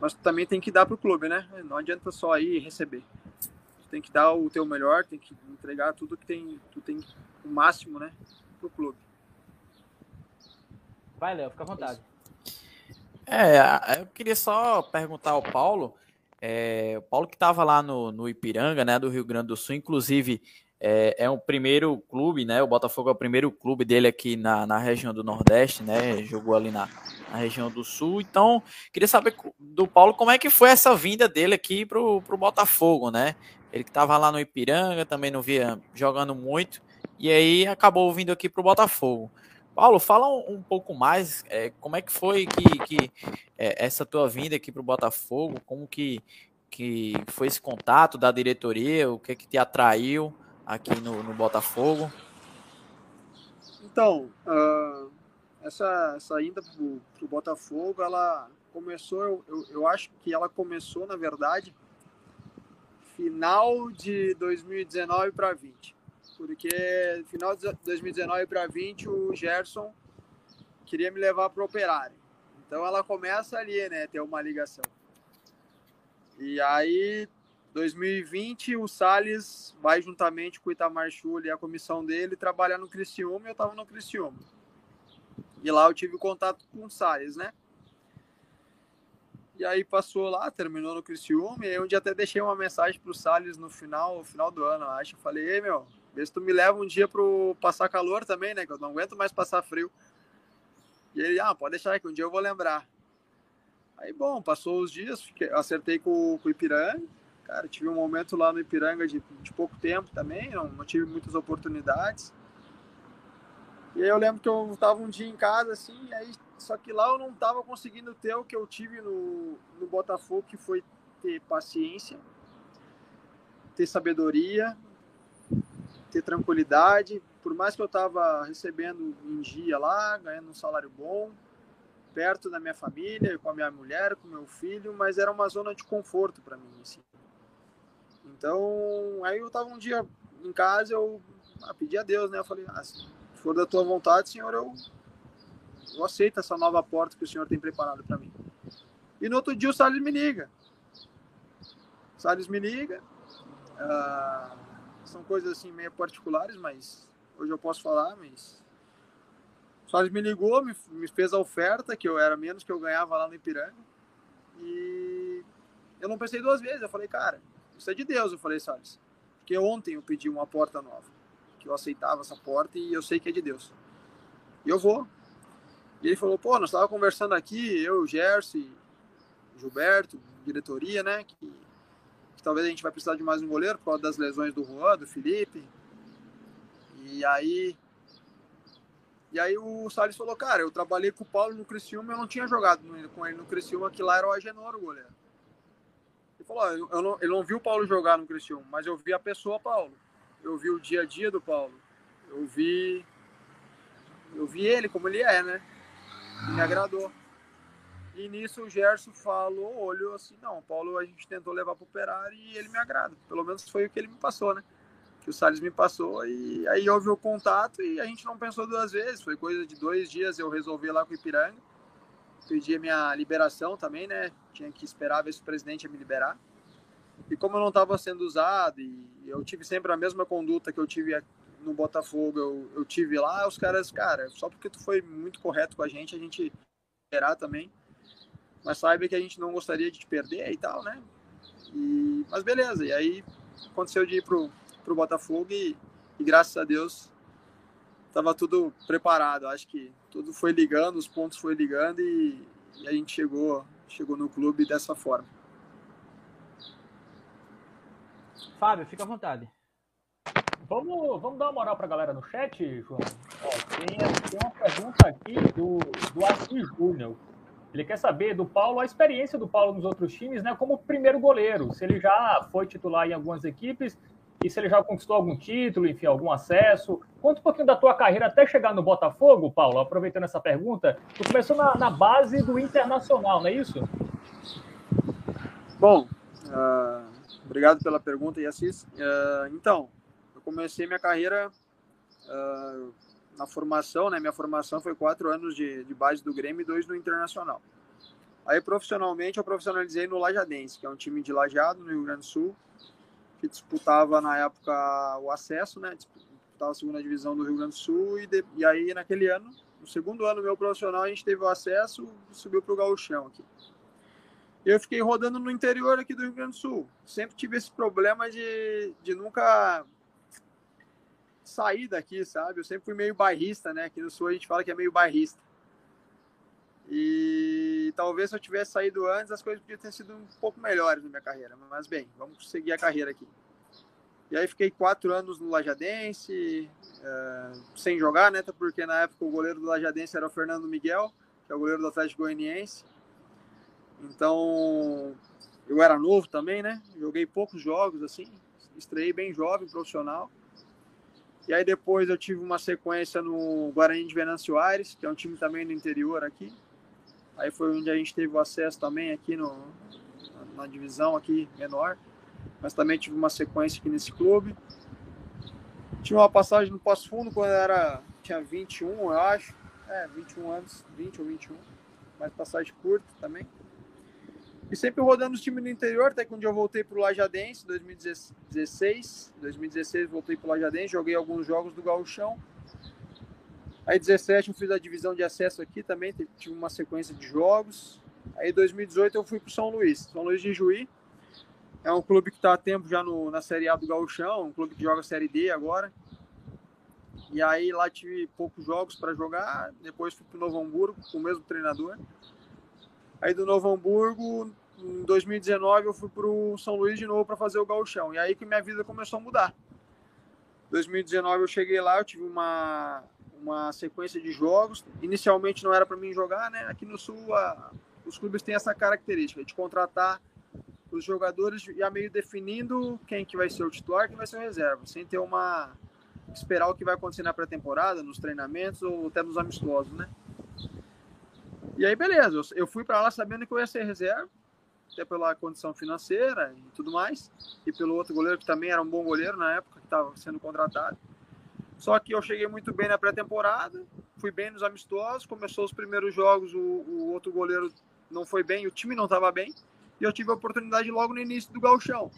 Mas tu também tem que dar pro clube, né? Não adianta só ir e receber. Tu tem que dar o teu melhor, tem que entregar tudo que tem, tu tem o máximo, né, pro clube. Vai, Léo, fica à vontade. É, eu queria só perguntar ao Paulo, é, o Paulo que estava lá no, no Ipiranga, né, do Rio Grande do Sul, inclusive é, é o primeiro clube, né? O Botafogo é o primeiro clube dele aqui na, na região do Nordeste, né? Jogou ali na, na região do Sul. Então, queria saber do Paulo como é que foi essa vinda dele aqui pro, pro Botafogo, né? Ele que estava lá no Ipiranga, também não via jogando muito, e aí acabou vindo aqui pro Botafogo. Paulo, fala um, um pouco mais, é, como é que foi que, que é, essa tua vinda aqui pro Botafogo, como que, que foi esse contato da diretoria, o que que te atraiu? Aqui no, no Botafogo? Então, uh, essa, essa ida para o Botafogo, ela começou, eu, eu, eu, acho que ela começou, na verdade, final de 2019 para 20. Porque final de 2019 para 20, o Gerson queria me levar para o Operário. Então ela começa ali, né, ter uma ligação. E aí 2020, o Salles vai juntamente com o Itamar Chuli e a comissão dele trabalhar no Criciúma e eu estava no Criciúma. E lá eu tive contato com o Salles, né? E aí passou lá, terminou no Criciúma, e aí um dia até deixei uma mensagem pro Salles no final, final do ano, acho. Falei, ei meu, vê se tu me leva um dia pro passar calor também, né? Que eu não aguento mais passar frio. E ele, ah, pode deixar que um dia eu vou lembrar. Aí, bom, passou os dias, acertei com, com o Ipiranga, Cara, tive um momento lá no Ipiranga de, de pouco tempo também, não, não, tive muitas oportunidades. E aí eu lembro que eu estava um dia em casa, assim, aí, só que lá eu não estava conseguindo ter o que eu tive no, no Botafogo, que foi ter paciência, ter sabedoria, ter tranquilidade. Por mais que eu estava recebendo em dia lá, ganhando um salário bom, perto da minha família, com a minha mulher, com meu filho, mas era uma zona de conforto para mim, assim. Então, aí eu tava um dia em casa, eu ah, pedi a Deus, né? Eu falei, ah, se for da tua vontade, Senhor, eu, eu aceito essa nova porta que o Senhor tem preparado para mim. E no outro dia o Salles me liga. O Salles me liga. Ah, são coisas assim meio particulares, mas hoje eu posso falar, mas o Salles me ligou, me, me fez a oferta, que eu era menos que eu ganhava lá no Ipiranga. E eu não pensei duas vezes, eu falei, cara, isso é de Deus, eu falei, Salles. Porque ontem eu pedi uma porta nova, que eu aceitava essa porta e eu sei que é de Deus. E eu vou. E ele falou, pô, nós estava conversando aqui, eu, Gerson, Gilberto, diretoria, né, que, que, talvez a gente vai precisar de mais um goleiro por causa das lesões do Juan, do Felipe. E aí e aí o Salles falou, cara, eu trabalhei com o Paulo no Criciúma, eu não tinha jogado com ele no Criciúma, que lá era o Agenor, o goleiro falou: eu não, ele não viu o Paulo jogar no Criciúma, mas eu vi a pessoa Paulo. Eu vi o dia a dia do Paulo. Eu vi. Eu vi ele como ele é, né? Me agradou. E nisso o Gerson falou, olhou assim, não, Paulo a gente tentou levar para o e ele me agrada. Pelo menos foi o que ele me passou, né? Que o Salles me passou e aí houve o contato e a gente não pensou duas vezes. Foi coisa de dois dias eu resolvi lá com o Ipiranga. Pedi a minha liberação também, né? Tinha que esperar ver se o presidente ia me liberar. E como eu não estava sendo usado e eu tive sempre a mesma conduta que eu tive no Botafogo, eu, eu tive lá, os caras, cara, só porque tu foi muito correto com a gente, a gente esperar também mas saiba que a gente não gostaria de te perder e tal, né? E, mas beleza, e aí aconteceu de ir pro, pro Botafogo e, e graças a Deus estava tudo preparado. Acho que tudo foi ligando, os pontos foi ligando e, e, a gente chegou, chegou no clube dessa forma. Fábio, fica à vontade. Vamos, vamos dar uma moral para a galera no chat, João. Ó, tem, tem uma pergunta aqui do, do Assis Júnior. Ele quer saber do Paulo a experiência do Paulo nos outros times, né, como primeiro goleiro. Se ele já foi titular em algumas equipes e se ele já conquistou algum título, enfim, algum acesso. Conta um pouquinho da tua carreira até chegar no Botafogo, Paulo, aproveitando essa pergunta. Tu começou na, na base do Internacional, não é isso? Bom, uh, obrigado pela pergunta, Yassis. Uh, então, eu comecei minha carreira uh, na formação, né? Minha formação foi quatro anos de, de base do Grêmio e dois no Internacional. Aí, profissionalmente, eu profissionalizei no Lajadense, que é um time de Lajeado, no Rio Grande do Sul, que disputava, na época, o acesso, né? Disputava a segunda divisão do Rio Grande do Sul. E, de, e aí, naquele ano, no segundo ano meu profissional, a gente teve o acesso subiu para o gauchão aqui. Eu fiquei rodando no interior aqui do Rio Grande do Sul. Sempre tive esse problema de, de nunca sair daqui, sabe? Eu sempre fui meio bairrista, né? Aqui no Sul a gente fala que é meio bairrista. E talvez se eu tivesse saído antes, as coisas podiam ter sido um pouco melhores na minha carreira. Mas bem, vamos seguir a carreira aqui. E aí fiquei quatro anos no Lajadense, uh, sem jogar, né? Porque na época o goleiro do Lajadense era o Fernando Miguel, que é o goleiro do Atlético Goianiense. Então, eu era novo também, né? Joguei poucos jogos, assim. Estreiei bem jovem, profissional. E aí depois eu tive uma sequência no Guarani de Venâncio Aires, que é um time também do interior aqui. Aí foi onde a gente teve o acesso também aqui no, na divisão aqui menor. Mas também tive uma sequência aqui nesse clube. Tive uma passagem no Passo Fundo quando era, tinha 21, eu acho. É, 21 anos, 20 ou 21. Mas passagem curta também. E sempre rodando os times do interior, até que um dia eu voltei para o Lajadense, 2016. 2016 voltei para o Lajadense, joguei alguns jogos do Gauchão. Aí 17 eu fiz a divisão de acesso aqui também, tive uma sequência de jogos. Aí 2018 eu fui para São Luís, São Luís de Juí. É um clube que está há tempo já no, na Série A do Gauchão, um clube que joga Série D agora. E aí lá tive poucos jogos para jogar, depois fui para o Novo Hamburgo com o mesmo treinador. Aí do Novo Hamburgo, em 2019, eu fui para o São Luís de novo para fazer o gauchão. E aí que minha vida começou a mudar. 2019 eu cheguei lá, eu tive uma, uma sequência de jogos. Inicialmente não era para mim jogar, né? Aqui no Sul, a, os clubes têm essa característica de contratar os jogadores já meio definindo quem que vai ser o titular, quem vai ser o reserva, sem ter uma esperar o que vai acontecer na pré-temporada, nos treinamentos ou até nos amistosos, né? E aí, beleza, eu fui para lá sabendo que eu ia ser reserva, até pela condição financeira e tudo mais, e pelo outro goleiro que também era um bom goleiro na época, que estava sendo contratado. Só que eu cheguei muito bem na pré-temporada, fui bem nos amistosos, começou os primeiros jogos, o, o outro goleiro não foi bem, o time não estava bem, e eu tive a oportunidade logo no início do gauchão.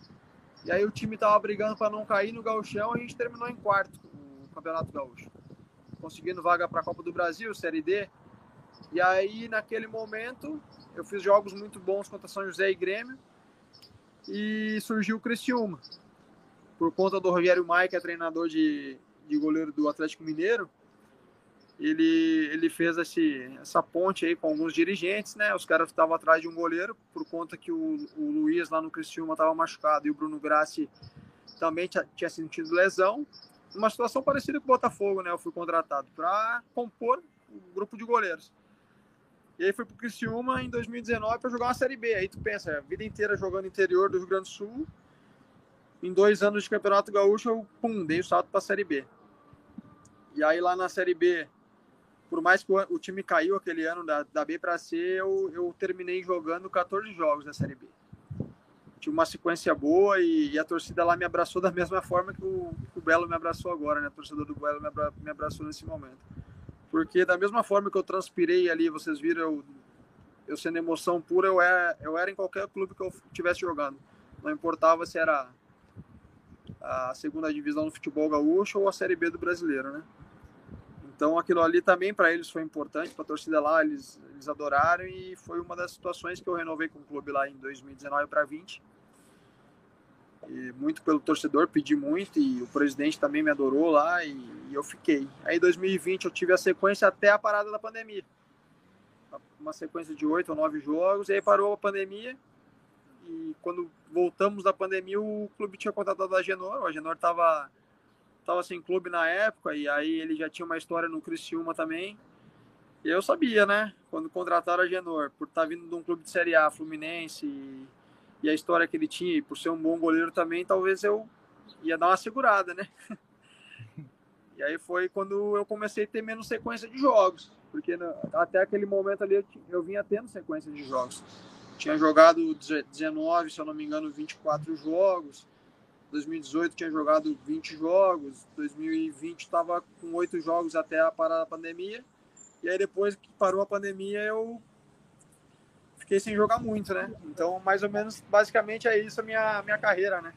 E aí o time estava brigando para não cair no gauchão, e a gente terminou em quarto o Campeonato Gaúcho. Conseguindo vaga para a Copa do Brasil, Série D, e aí, naquele momento, eu fiz jogos muito bons contra São José e Grêmio. E surgiu o Criciúma. Por conta do Rogério Maia, que é treinador de, de goleiro do Atlético Mineiro, ele, ele fez esse, essa ponte aí com alguns dirigentes, né? Os caras estavam atrás de um goleiro, por conta que o, o Luiz lá no Criciúma estava machucado e o Bruno Grassi também tinha, sentido lesão. Uma situação parecida com o Botafogo, né? Eu fui contratado para compor o grupo de goleiros. E aí fui pro Criciúma em 2019 para jogar uma Série B. Aí tu pensa, a vida inteira jogando interior do Rio Grande do Sul. Em dois anos de Campeonato Gaúcho, eu pum, dei o salto para a Série B. E aí lá na Série B por mais que o, o time caiu aquele ano da, da B para C, eu, eu terminei jogando 14 jogos da Série B. Tinha uma sequência boa e, e, a torcida lá me abraçou da mesma forma que o, que o Belo me abraçou agora, né? A torcida do Belo me, abra, me abraçou nesse momento. Porque da mesma forma que eu transpirei ali, vocês viram eu, eu sendo emoção pura, eu era, eu era em qualquer clube que eu estivesse jogando. Não importava se era a segunda divisão do futebol gaúcho ou a Série B do brasileiro, né? Então aquilo ali também para eles foi importante, para a torcida lá, eles, eles adoraram e foi uma das situações que eu renovei com o clube lá em 2019 para 20. E muito pelo torcedor, pedi muito e o presidente também me adorou lá e, e eu fiquei. Aí em 2020 eu tive a sequência até a parada da pandemia. Uma sequência de oito ou nove jogos, e aí parou a pandemia e quando voltamos da pandemia o clube tinha contratado a Agenor, o Agenor estava tava sem clube na época, e aí ele já tinha uma história no Criciúma também. E eu sabia, né? Quando contrataram a Genor, por estar tá vindo de um clube de Série A, Fluminense, e, e a história que ele tinha, e por ser um bom goleiro também, talvez eu ia dar uma segurada, né? [LAUGHS] E aí foi quando eu comecei a ter menos sequência de jogos, porque até aquele momento ali eu, eu vinha tendo sequência de jogos. Tinha jogado 19, se eu não me engano, 24 jogos. 2018 tinha jogado 20 jogos, 2020 estava com 8 jogos até a parada da pandemia. E aí depois que parou a pandemia eu fiquei sem jogar muito, né? Então, mais ou menos, basicamente é isso a minha, minha carreira, né?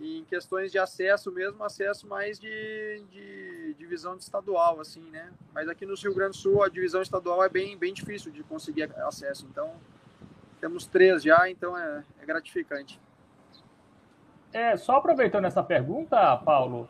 E em questões de acesso mesmo, acesso mais de, de divisão de estadual, assim, né? Mas aqui no Rio Grande do Sul a divisão estadual é bem, bem difícil de conseguir acesso. Então, temos três já, então é, é gratificante. É, só aproveitando essa pergunta, Paulo,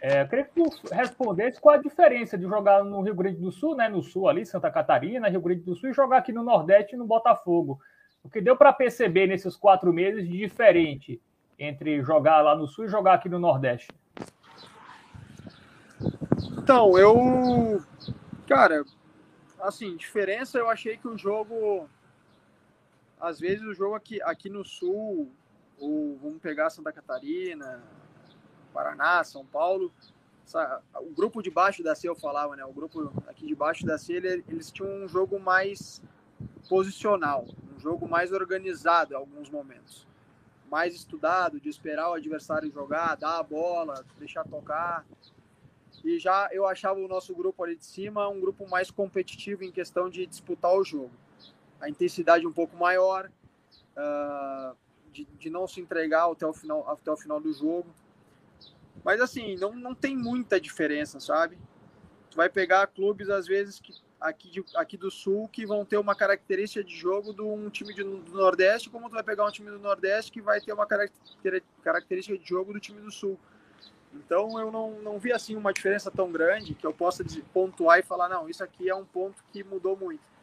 é, eu queria que tu respondesse qual a diferença de jogar no Rio Grande do Sul, né, no Sul ali, Santa Catarina, Rio Grande do Sul, e jogar aqui no Nordeste no Botafogo. O que deu para perceber nesses quatro meses de diferente entre jogar lá no Sul e jogar aqui no Nordeste? Então, eu. Cara, assim, diferença eu achei que o jogo. Às vezes o jogo aqui, aqui no Sul ou vamos pegar Santa Catarina, Paraná, São Paulo. O grupo de baixo da C eu falava, né? O grupo aqui de baixo da C, eles tinham um jogo mais posicional, um jogo mais organizado em alguns momentos. Mais estudado, de esperar o adversário jogar, dar a bola, deixar tocar. E já eu achava o nosso grupo ali de cima um grupo mais competitivo em questão de disputar o jogo. A intensidade um pouco maior, uh, de, de não se entregar até o final, até o final do jogo. Mas assim, não, não tem muita diferença, sabe? Tu vai pegar clubes, às vezes, que, aqui, de, aqui do Sul que vão ter uma característica de jogo de um time de, do Nordeste, como tu vai pegar um time do Nordeste que vai ter uma característica de jogo do time do Sul. Então eu não, não vi assim uma diferença tão grande que eu possa pontuar e falar, não, isso aqui é um ponto que mudou muito.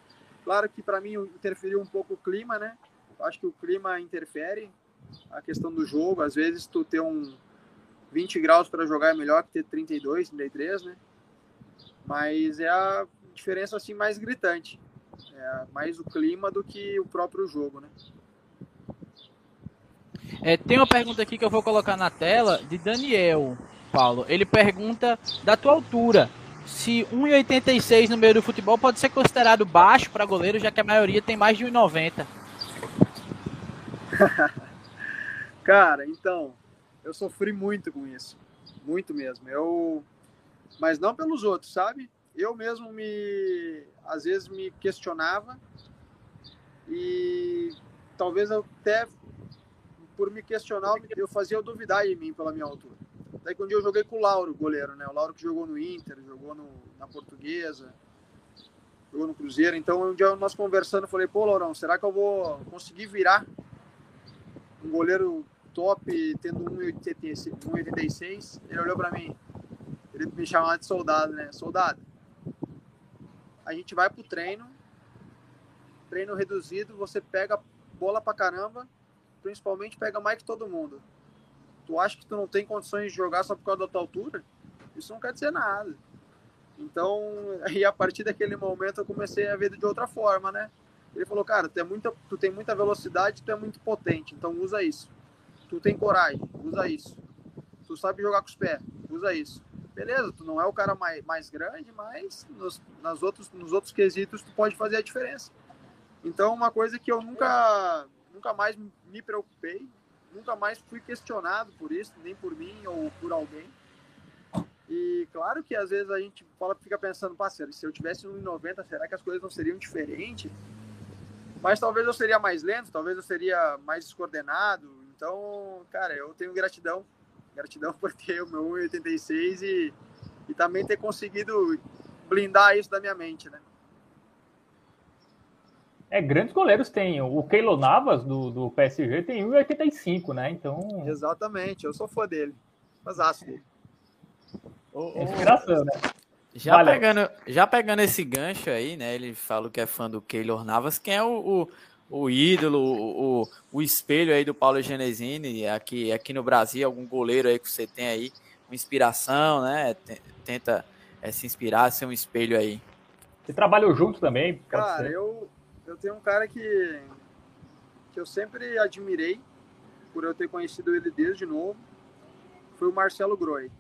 Claro que para mim interferiu um pouco o clima, né? acho que o clima interfere a questão do jogo. Às vezes tu ter um 20 graus para jogar é melhor que ter 32, 33, né? Mas é a diferença assim mais gritante. É mais o clima do que o próprio jogo, né? É, tem uma pergunta aqui que eu vou colocar na tela de Daniel, Paulo. Ele pergunta da tua altura. Se 1,86 no meio do futebol pode ser considerado baixo para goleiro, já que a maioria tem mais de 1,90. [LAUGHS] Cara, então, eu sofri muito com isso. Muito mesmo. Eu. Mas não pelos outros, sabe? Eu mesmo me. Às vezes me questionava. E talvez até por me questionar, eu fazia eu duvidar em mim pela minha altura. Daí que um dia eu joguei com o Lauro, goleiro, né? O Lauro que jogou no Inter, jogou no, na Portuguesa, jogou no Cruzeiro. Então um dia nós conversando, eu falei, pô, Laurão, será que eu vou conseguir virar um goleiro top, tendo 1,86, ele olhou para mim, ele me chamava de soldado, né? Soldado, a gente vai pro treino, treino reduzido, você pega bola pra caramba, principalmente pega mais que todo mundo. Tu acha que tu não tem condições de jogar só por causa da tua altura? Isso não quer dizer nada. Então, [LAUGHS] aí a partir daquele momento eu comecei a ver de outra forma, né? Ele falou, cara, tu, é muita, tu tem muita velocidade, tu é muito potente, então usa isso. Tu tem coragem, usa isso. Tu sabe jogar com os pés, usa isso. beleza, tu não é o cara mais, mais grande, mas nos, nas outros, nos outros quesitos tu pode fazer a diferença. Então, uma coisa que eu nunca, nunca mais me preocupei, nunca mais fui questionado por isso, nem por mim ou por alguém. E claro que às vezes a gente fala, fica pensando, parceiro, se eu tivesse 1,90, será que as coisas não seriam diferentes? Mas talvez eu seria mais lento, talvez eu seria mais descoordenado. Então, cara, eu tenho gratidão Gratidão [LAUGHS] por ter o meu 1,86 e, e também ter conseguido blindar isso da minha mente, né? É, grandes goleiros tem. O Keylor Navas, do, do PSG, tem 1,85, né? Então. Exatamente, eu sou fã dele. Fazaço dele. É inspiração, né? Já, pegando, já pegando esse gancho aí, né? Ele falou que é fã do Keylor Navas. Quem é o, o, o ídolo, o, o espelho aí do Paulo Genesini, aqui, aqui no Brasil, algum goleiro aí que você tem aí, uma inspiração, né? Tenta é, se inspirar, ser um espelho aí. Você trabalhou junto também? Cara, eu, eu tenho um cara que, que eu sempre admirei, por eu ter conhecido ele desde novo, foi o Marcelo Groi.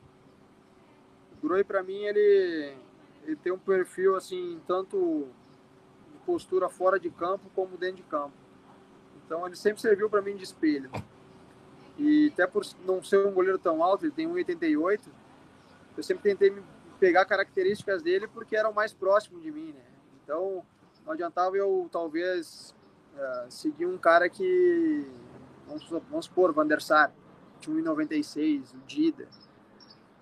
O Groi, para mim, ele, ele tem um perfil, assim, tanto postura fora de campo como dentro de campo. Então ele sempre serviu para mim de espelho. E até por não ser um goleiro tão alto, ele tem 1,88, eu sempre tentei pegar características dele porque era o mais próximo de mim, né? Então não adiantava eu talvez uh, seguir um cara que vamos, vamos supor, Van der Sar, de 1,96, o Dida.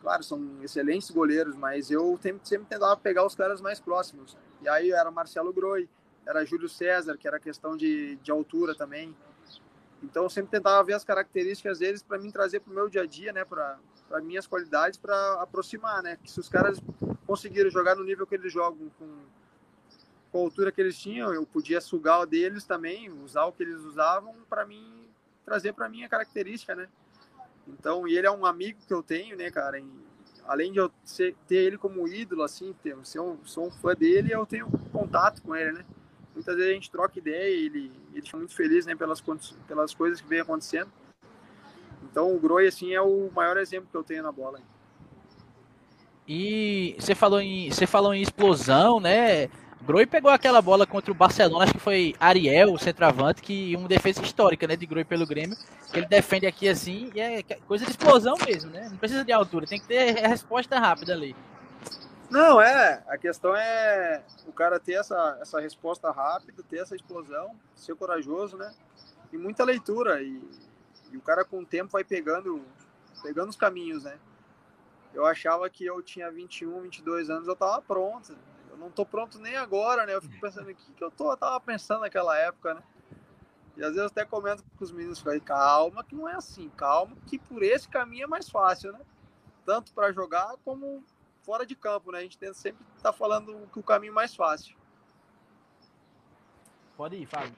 Claro, são excelentes goleiros, mas eu sempre, sempre tentava pegar os caras mais próximos. E aí era Marcelo Groi, era Júlio César, que era questão de, de altura também. Então eu sempre tentava ver as características deles para mim trazer para o meu dia a dia, né, para minhas qualidades, para aproximar, né? Que se os caras conseguiram jogar no nível que eles jogam, com, com a altura que eles tinham, eu podia sugar o deles também, usar o que eles usavam para mim trazer para mim a característica, né? Então, e ele é um amigo que eu tenho, né, cara? E, além de eu ser, ter ele como ídolo, assim, ter, ser um, sou um fã dele, eu tenho contato com ele, né? Muitas vezes a gente troca ideia e ele, ele fica muito feliz, né, pelas, pelas coisas que vem acontecendo. Então, o Groi, assim, é o maior exemplo que eu tenho na bola. E você falou em, você falou em explosão, né? Groi pegou aquela bola contra o Barcelona, acho que foi Ariel, o centroavante, que uma defesa histórica, né, de Groi pelo Grêmio, que ele defende aqui assim, e é coisa de explosão mesmo, né? Não precisa de altura, tem que ter resposta rápida ali. Não, é, a questão é o cara ter essa, essa resposta rápida, ter essa explosão, ser corajoso, né? E muita leitura e, e o cara com o tempo vai pegando pegando os caminhos, né? Eu achava que eu tinha 21, 22 anos, eu tava pronto não tô pronto nem agora, né? Eu fico pensando, o que, que eu, tô, eu tava pensando naquela época, né? E às vezes eu até comento com os meninos, falei, calma que não é assim, calma que por esse caminho é mais fácil, né? Tanto para jogar como fora de campo, né? A gente tenta sempre estar tá falando que o caminho mais fácil. Pode ir, Fábio.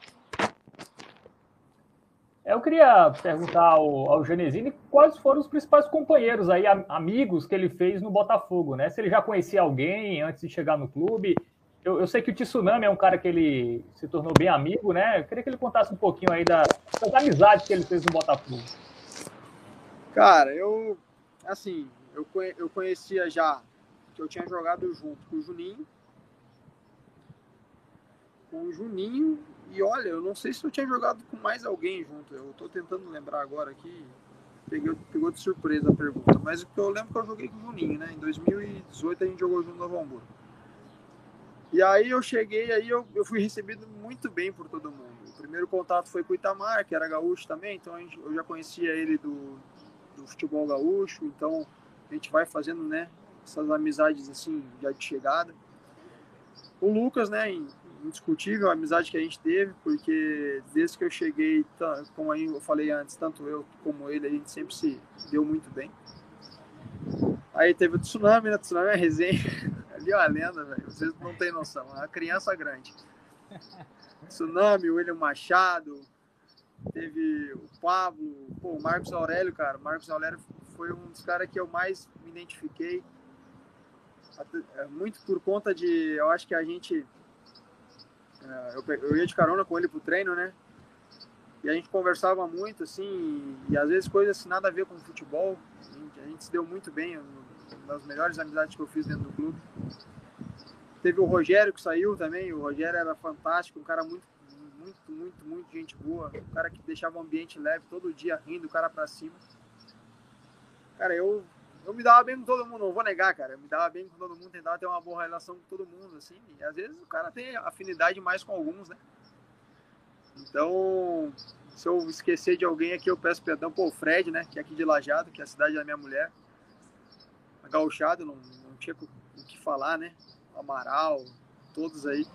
Eu queria perguntar ao, ao Genesini quais foram os principais companheiros aí, amigos que ele fez no Botafogo, né? Se ele já conhecia alguém antes de chegar no clube. Eu, eu sei que o Tsunami é um cara que ele se tornou bem amigo, né? Eu queria que ele contasse um pouquinho aí da, das amizades que ele fez no Botafogo. Cara, eu, assim, eu, eu conhecia já que eu tinha jogado junto com o Juninho. Com o Juninho e olha, eu não sei se eu tinha jogado com mais alguém junto. Eu tô tentando lembrar agora aqui. Peguei, pegou de surpresa a pergunta. Mas eu lembro que eu joguei com o Juninho, né? Em 2018 a gente jogou junto no Novo Hamburgo. E aí eu cheguei, aí eu, eu fui recebido muito bem por todo mundo. O primeiro contato foi com o Itamar, que era gaúcho também, então gente, eu já conhecia ele do, do futebol gaúcho, então a gente vai fazendo, né, essas amizades assim, já de chegada. O Lucas, né, em indiscutível a amizade que a gente teve, porque desde que eu cheguei, como eu falei antes, tanto eu como ele, a gente sempre se deu muito bem. Aí teve o tsunami, né? O tsunami é resenha. [LAUGHS] Ali é uma lenda, velho. Vocês não têm noção. É uma criança grande. Tsunami, o William Machado, teve o Pablo, pô, o Marcos Aurélio, cara. O Marcos Aurélio foi um dos caras que eu mais me identifiquei. É, muito por conta de, eu acho que a gente eu, eu ia de carona com ele pro treino, né? E a gente conversava muito, assim, e às vezes coisas assim, nada a ver com futebol. A gente, a gente se deu muito bem. uma das melhores amizades que eu fiz dentro do clube. Teve o Rogério que saiu também, o Rogério era fantástico, um cara muito, muito, muito, muito gente boa, um cara que deixava o ambiente leve todo dia, rindo, o cara pra cima. Cara, eu, eu me dava bem com todo mundo, não vou negar, cara, eu me dava bem com todo mundo, tentava ter uma boa relação com todo mundo, assim, e às vezes o cara tem afinidade mais com alguns, né? Então, se eu esquecer de alguém aqui, eu peço perdão. Pô, o Fred, né? Que é aqui de Lajado, que é a cidade da minha mulher. A não, não tinha o que falar, né? Amaral, todos aí.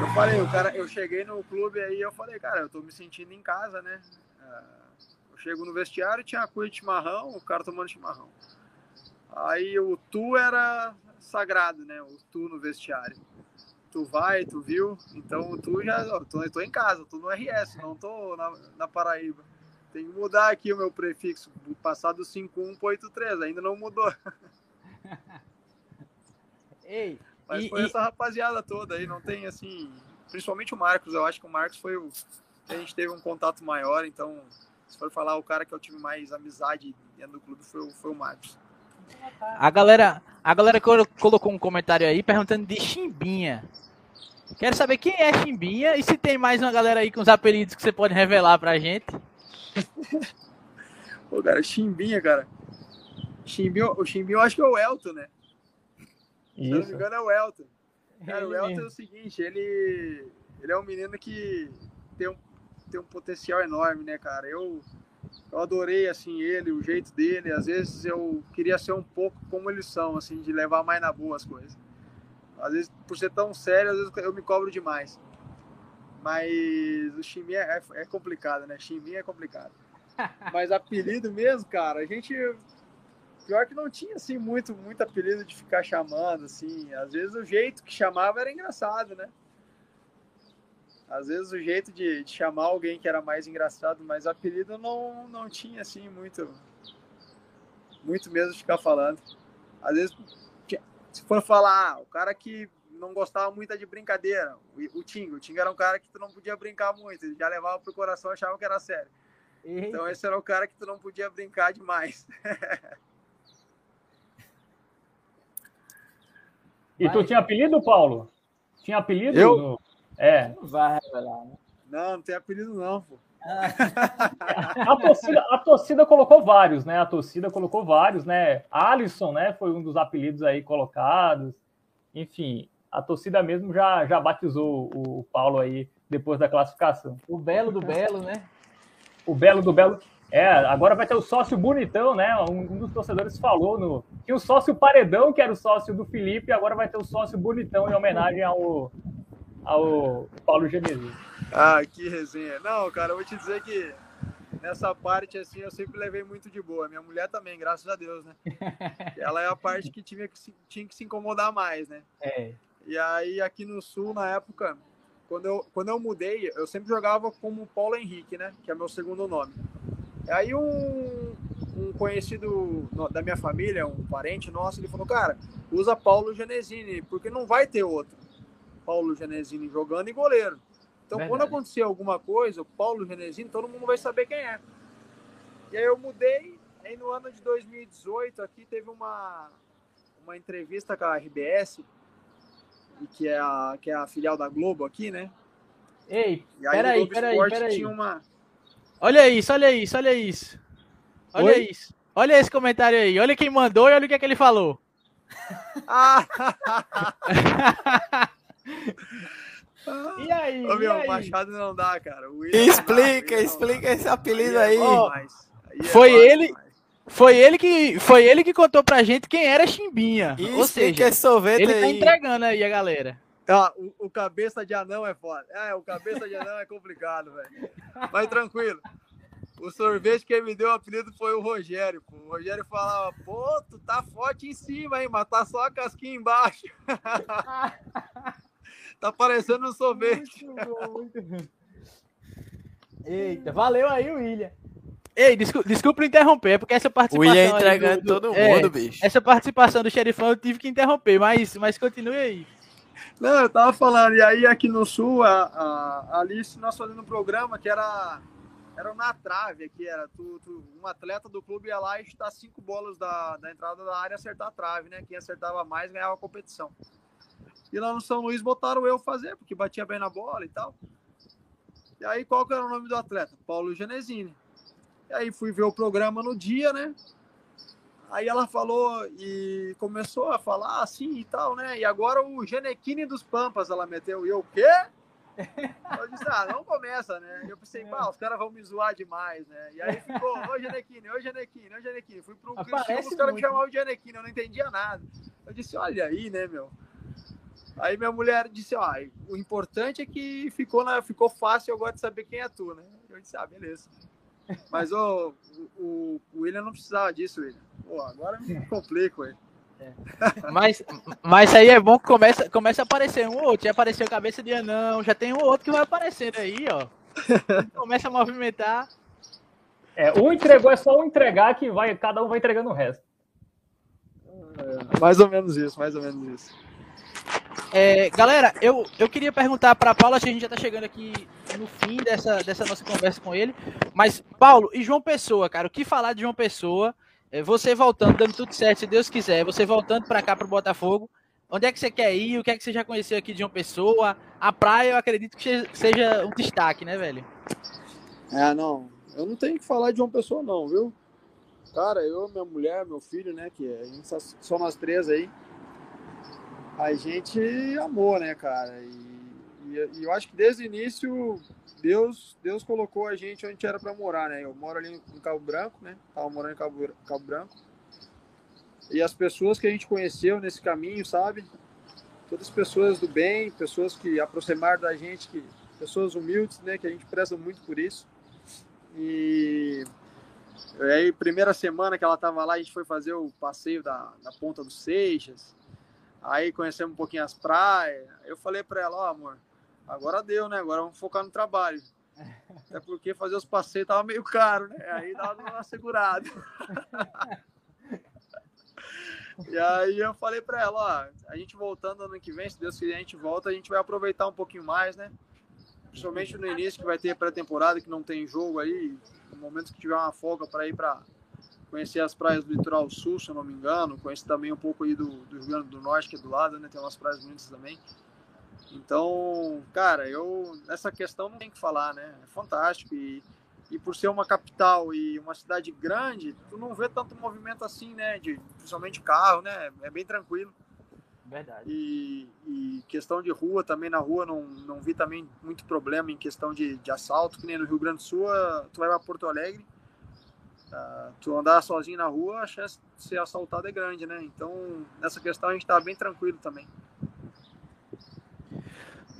Eu falei, o cara, eu cheguei no clube aí, eu falei, cara, eu tô me sentindo em casa, né? Eu chego no vestiário, tinha a cuia de chimarrão, o cara tomando chimarrão. Aí o tu era sagrado, né? O tu no vestiário tu vai, tu viu, então tu já, ó, tô, tô em casa, tô no RS, não tô na, na Paraíba. Tem que mudar aqui o meu prefixo, passar do 51 para 83, ainda não mudou. [LAUGHS] Ei, Mas e, foi e... essa rapaziada toda aí, não tem assim, principalmente o Marcos, eu acho que o Marcos foi o a gente teve um contato maior, então se for falar o cara que eu tive mais amizade dentro do clube foi, foi o Marcos. A galera, a galera colocou um comentário aí perguntando de Chimbinha. Quero saber quem é Chimbinha e se tem mais uma galera aí com os apelidos que você pode revelar pra gente. [LAUGHS] Pô, cara, Chimbinha, cara. Chimbinha, o Chimbinha eu acho que é o Elton, né? Isso. Se não me engano é o Elton. Cara, o Elton é o seguinte, ele, ele é um menino que tem um, tem um potencial enorme, né, cara? Eu, eu adorei, assim, ele, o jeito dele. Às vezes eu queria ser um pouco como eles são, assim, de levar mais na boa as coisas. Às vezes, por ser tão sério, às vezes eu me cobro demais. Mas o Chiminha é, é complicado, né? Chiminha é complicado. [LAUGHS] Mas apelido mesmo, cara, a gente. Pior que não tinha, assim, muito, muito apelido de ficar chamando, assim. Às vezes o jeito que chamava era engraçado, né? Às vezes o jeito de, de chamar alguém que era mais engraçado, mas apelido não, não tinha, assim, muito. Muito mesmo de ficar falando. Às vezes se for falar, ah, o cara que não gostava muito de brincadeira, o, o Tinga, o Tinga era um cara que tu não podia brincar muito, ele já levava pro coração e achava que era sério. Eita. Então esse era o cara que tu não podia brincar demais. [LAUGHS] e tu tinha apelido, Paulo? Tinha apelido? Eu? No... É. Não vai revelar, né? Não, não tem apelido não, pô. [LAUGHS] a, torcida, a torcida colocou vários, né? A torcida colocou vários, né? Alisson, né? Foi um dos apelidos aí colocados. Enfim, a torcida mesmo já, já batizou o Paulo aí depois da classificação. O Belo do Belo, né? O Belo do Belo. É, agora vai ter o sócio bonitão, né? Um, um dos torcedores falou no. Tinha o sócio paredão, que era o sócio do Felipe, agora vai ter o sócio bonitão em homenagem ao, ao Paulo Genesis. Ah, que resenha. Não, cara, eu vou te dizer que nessa parte, assim, eu sempre levei muito de boa. Minha mulher também, graças a Deus, né? [LAUGHS] Ela é a parte que tinha que se, tinha que se incomodar mais, né? É. E aí, aqui no Sul, na época, quando eu, quando eu mudei, eu sempre jogava como Paulo Henrique, né? Que é meu segundo nome. Aí um, um conhecido da minha família, um parente nosso, ele falou, cara, usa Paulo Genesini, porque não vai ter outro Paulo Genesini jogando e goleiro. Então, Verdade. quando acontecer alguma coisa, o Paulo Genesini, todo mundo vai saber quem é. E aí eu mudei, aí no ano de 2018, aqui teve uma, uma entrevista com a RBS, que é a, que é a filial da Globo aqui, né? Ei, peraí, peraí, peraí. Tinha uma... Olha isso, olha isso, olha isso. Olha Oi? isso. Olha esse comentário aí. Olha quem mandou e olha o que, é que ele falou. Ah! [LAUGHS] [LAUGHS] E aí? Ô, meu, e aí? Machado não dá, cara. explica, explica esse apelido aí. Oh, aí foi ele. Foi ele que foi ele que contou pra gente quem era Chimbinha. Isso, Ou seja, sorvete ele tá aí. tá entregando aí a galera. Ah, o, o, cabeça de anão é foda. É, o cabeça de anão é complicado, velho. Mas tranquilo. O sorvete que me deu o apelido foi o Rogério, pô. O Rogério falava, pô, tu tá forte em cima, hein, mas tá só a casquinha embaixo. [LAUGHS] Tá parecendo um sorvete. Muito bom, muito bom. Eita, valeu aí, William. Ei, desculpa, desculpa interromper, é porque essa participação. William entregando do, todo é, mundo, bicho. Essa participação do xerifão eu tive que interromper, mas, mas continue aí. Não, eu tava falando, e aí aqui no sul, a, a, a Alice, nós fazendo um programa que era era na trave aqui, era tu, tu, um atleta do clube ia lá e chutar cinco bolas da, da entrada da área e acertar a trave, né? Quem acertava mais ganhava a competição. E lá no São Luís botaram eu fazer, porque batia bem na bola e tal. E aí, qual que era o nome do atleta? Paulo Genesini. E aí fui ver o programa no dia, né? Aí ela falou e começou a falar assim e tal, né? E agora o Genequine dos Pampas ela meteu. E eu, o quê? [LAUGHS] Eu disse, ah, não começa, né? Eu pensei, pá, os caras vão me zoar demais, né? E aí ficou, ô Genequine, ô Genequine, ô Genequine. Fui pro Cristiano, os caras me chamavam de Genequine, eu não entendia nada. Eu disse, olha aí, né, meu? Aí minha mulher disse, ó, o importante é que ficou, na, ficou fácil agora de saber quem é tu, né? Eu disse, ah, beleza. Mas o, o William não precisava disso, William. Pô, agora me complico ele. É. Mas, mas aí é bom que começa, começa a aparecer um outro. Já apareceu cabeça de anão, já tem um outro que vai aparecendo aí, ó. Começa a movimentar. É, um entregou, é só um entregar que vai, cada um vai entregando o resto. É, mais ou menos isso, mais ou menos isso. É, galera, eu, eu queria perguntar para Paulo, acho que a gente já está chegando aqui no fim dessa, dessa nossa conversa com ele. Mas, Paulo e João Pessoa, cara, o que falar de João Pessoa? É, você voltando, dando tudo certo, se Deus quiser, você voltando para cá para o Botafogo, onde é que você quer ir? O que é que você já conheceu aqui de João Pessoa? A praia, eu acredito que seja um destaque, né, velho? É, não. Eu não tenho que falar de João Pessoa, não, viu? Cara, eu, minha mulher, meu filho, né, que é, só nós três aí, a gente amou, né, cara? E, e, e, eu acho que desde o início Deus, Deus colocou a gente onde era para morar, né? Eu moro ali em Cabo Branco, né? Tava morando em Cabo, Cabo Branco. E as pessoas que a gente conheceu nesse caminho, sabe? Todas pessoas do bem, pessoas que aproximaram da gente, que, pessoas humildes, né? Que a gente preza muito por isso. E aí, primeira semana que ela tava lá, a gente foi fazer o passeio da, da Ponta dos Seixas. Aí conhecemos um pouquinho as praias. Eu falei para ela, ó, oh, amor, agora deu, né? Agora vamos focar no trabalho. [LAUGHS] Até porque fazer os passeios tava meio caro, né? Aí dava uma segurada. [LAUGHS] e aí eu falei para ela, ó, a gente voltando ano que vem, se Deus quiser, a gente volta, a gente vai aproveitar um pouquinho mais, né? Principalmente no início, que vai ter pré-temporada, que não tem jogo aí. No momento que tiver uma folga para ir para conhecer as praias do litoral sul, se eu não me engano. Conheço também um pouco aí do, do Rio Grande do Norte, que é do lado, né? Tem umas praias bonitas também. Então, cara, eu nessa questão não tem que falar, né? É fantástico e, e por ser uma capital e uma cidade grande, tu não vê tanto movimento assim, né? De principalmente carro, né? É bem tranquilo. Verdade. E, e, questão de rua também na rua não, não vi também muito problema em questão de, de assalto, que nem no Rio Grande do Sul, tu vai para Porto Alegre, uh, tu andar sozinho na rua, a chance de ser assaltado é grande, né? Então, nessa questão a gente tá bem tranquilo também.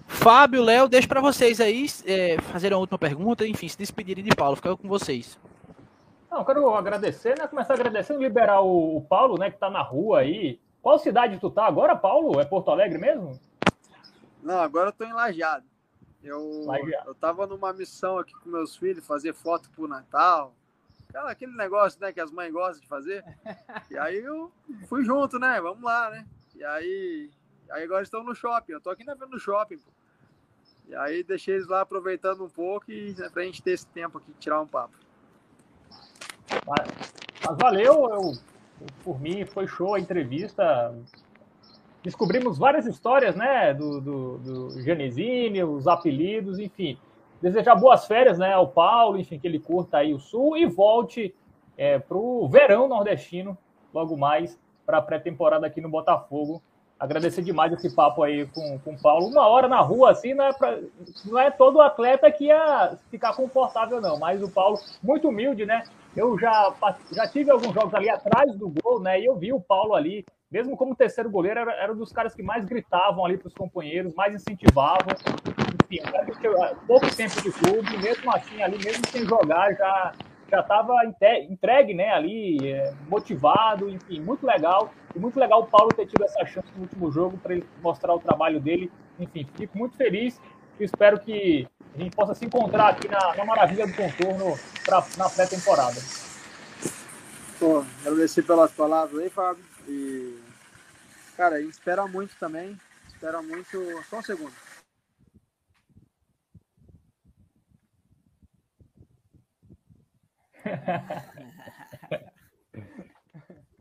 Fábio, Léo, deixo para vocês aí é, fazerem a última pergunta, enfim, se despedirem de Paulo, fica com vocês. Não, quero agradecer, né? Começar agradecendo, liberar o, o Paulo, né, que tá na rua aí. Qual cidade tu tá agora, Paulo? É Porto Alegre mesmo? Não, agora eu tô em Lajeado. Eu, eu tava numa missão aqui com meus filhos, fazer foto pro Natal. Aquele negócio, né, que as mães gostam de fazer. [LAUGHS] E aí eu fui junto, né? Vamos lá, né? E aí, aí agora estão no shopping. Eu tô aqui na no shopping, pô. E aí deixei eles lá aproveitando um pouco e né, pra gente ter esse tempo aqui, tirar um papo. Mas, mas valeu, eu, por mim foi show a entrevista. Descobrimos várias histórias, né, do, do, do Genesini, os apelidos, enfim. Desejar boas férias, né, ao Paulo, enfim, que ele curta aí o Sul e volte é, para o verão nordestino, logo mais, para a pré-temporada aqui no Botafogo agradecer demais esse papo aí com, com o Paulo. Uma hora na rua, assim, não é, pra, não é todo atleta que ia ficar confortável, não. Mas o Paulo, muito humilde, né? Eu já, já tive alguns jogos ali atrás do gol, né? E eu vi o Paulo ali, mesmo como terceiro goleiro, era, era um dos caras que mais gritavam ali para os companheiros, mais incentivavam. Enfim, pouco tempo de clube, mesmo assim, ali, mesmo sem jogar, já já estava entregue, né, ali, é, motivado, enfim, muito legal. E muito legal o Paulo ter tido essa chance no último jogo para ele mostrar o trabalho dele. Enfim, fico muito feliz e espero que a gente possa se encontrar aqui na, na Maravilha do Contorno pra, na pré-temporada. Pô, agradecer pelas palavras aí, Fábio. E, cara, a gente espera muito também. Espera muito. Só um segundo. [LAUGHS]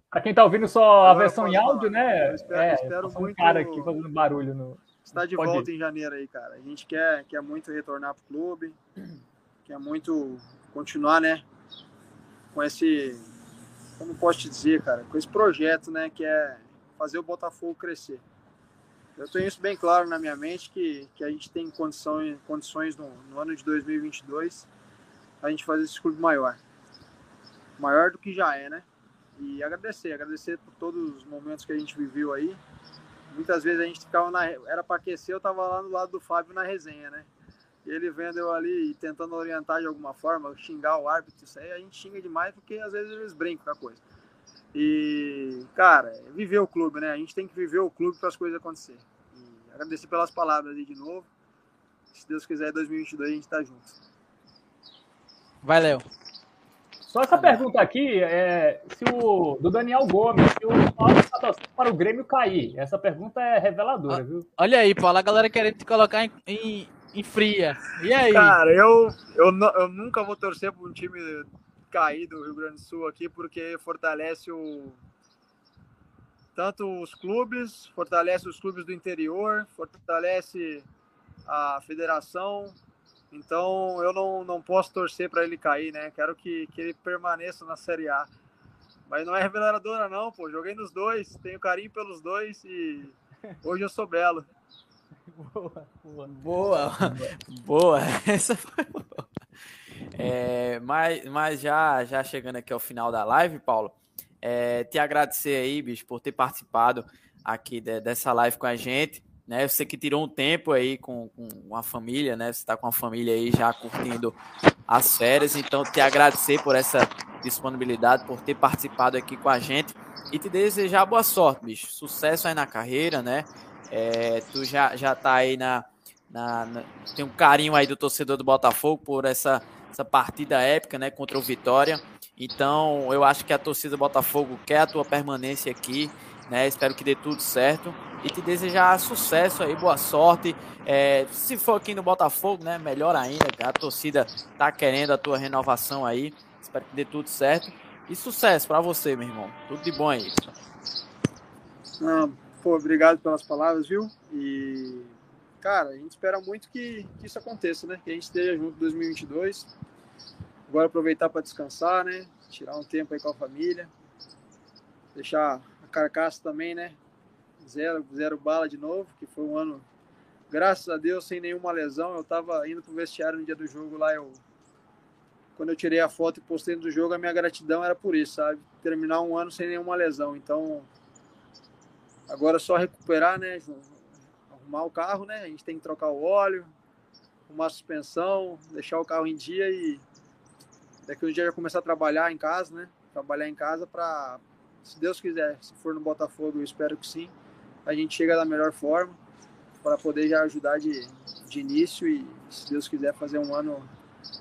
Para quem está ouvindo só a versão em áudio, falar. né? Eu espero, é, espero um muito. cara aqui fazendo barulho no. Está de Pode volta ir. em janeiro aí, cara. A gente quer, quer muito retornar pro clube, quer muito continuar, né? Com esse, como posso te dizer, cara, com esse projeto, né? Que é fazer o Botafogo crescer. Eu tenho isso bem claro na minha mente que, que a gente tem condições, condições no, no ano de 2022 a gente fazer esse clube maior, maior do que já é, né? E agradecer, agradecer por todos os momentos que a gente viveu aí, muitas vezes a gente ficava na. Era para aquecer, eu tava lá no lado do Fábio na resenha, né? E ele vendo eu ali e tentando orientar de alguma forma, xingar o árbitro, isso aí a gente xinga demais porque às vezes eles brincam com a coisa. E, cara, é viver o clube, né? A gente tem que viver o clube para as coisas acontecerem. E agradecer pelas palavras aí de novo. Se Deus quiser, em 2022 a gente tá junto. Vai, Léo. Só essa pergunta aqui é se o do Daniel Gomes, se o Paulo está torcendo para o Grêmio cair. Essa pergunta é reveladora, viu? Olha aí, Paulo, a galera querendo te colocar em, em, em fria. E aí? Cara, eu, eu, eu nunca vou torcer para um time cair do Rio Grande do Sul aqui, porque fortalece o tanto os clubes, fortalece os clubes do interior, fortalece a federação. Então eu não, não posso torcer para ele cair, né? Quero que, que ele permaneça na Série A. Mas não é reveladora, não, pô. Joguei nos dois, tenho carinho pelos dois e [LAUGHS] hoje eu sou belo. Boa, boa. Boa, [LAUGHS] boa. Essa foi boa. É, mas, mas já, já chegando aqui ao final da live, Paulo, é, te agradecer aí, bicho, por ter participado aqui de- dessa live com a gente. Né? Você que tirou um tempo aí com, com a família, né? Você está com a família aí já curtindo as férias. Então, te agradecer por essa disponibilidade, por ter participado aqui com a gente e te desejar boa sorte, bicho. Sucesso aí na carreira, né? É, tu já, já tá aí na, na, na- Tem um carinho aí do torcedor do Botafogo por essa, essa partida épica, né? Contra o Vitória. Então, eu acho que a torcida do Botafogo quer a tua permanência aqui, né? Espero que dê tudo certo e te desejar sucesso aí, boa sorte. É, se for aqui no Botafogo, né? Melhor ainda, a torcida tá querendo a tua renovação aí. Espero que dê tudo certo. E sucesso pra você, meu irmão. Tudo de bom aí. Ah, pô, obrigado pelas palavras, viu? E, cara, a gente espera muito que, que isso aconteça, né? Que a gente esteja junto em 2022. Agora aproveitar para descansar, né? Tirar um tempo aí com a família. Deixar carcaça também, né? Zero, zero bala de novo, que foi um ano, graças a Deus, sem nenhuma lesão. Eu tava indo pro vestiário no dia do jogo lá, eu quando eu tirei a foto e postei do jogo, a minha gratidão era por isso, sabe? Terminar um ano sem nenhuma lesão. Então, Agora é só recuperar, né? Arrumar o carro, né? A gente tem que trocar o óleo, arrumar a suspensão, deixar o carro em dia e daqui um dia já começar a trabalhar em casa, né? Trabalhar em casa para, se Deus quiser, se for no Botafogo, eu espero que sim, a gente chega da melhor forma para poder já ajudar de, de início e, se Deus quiser, fazer um ano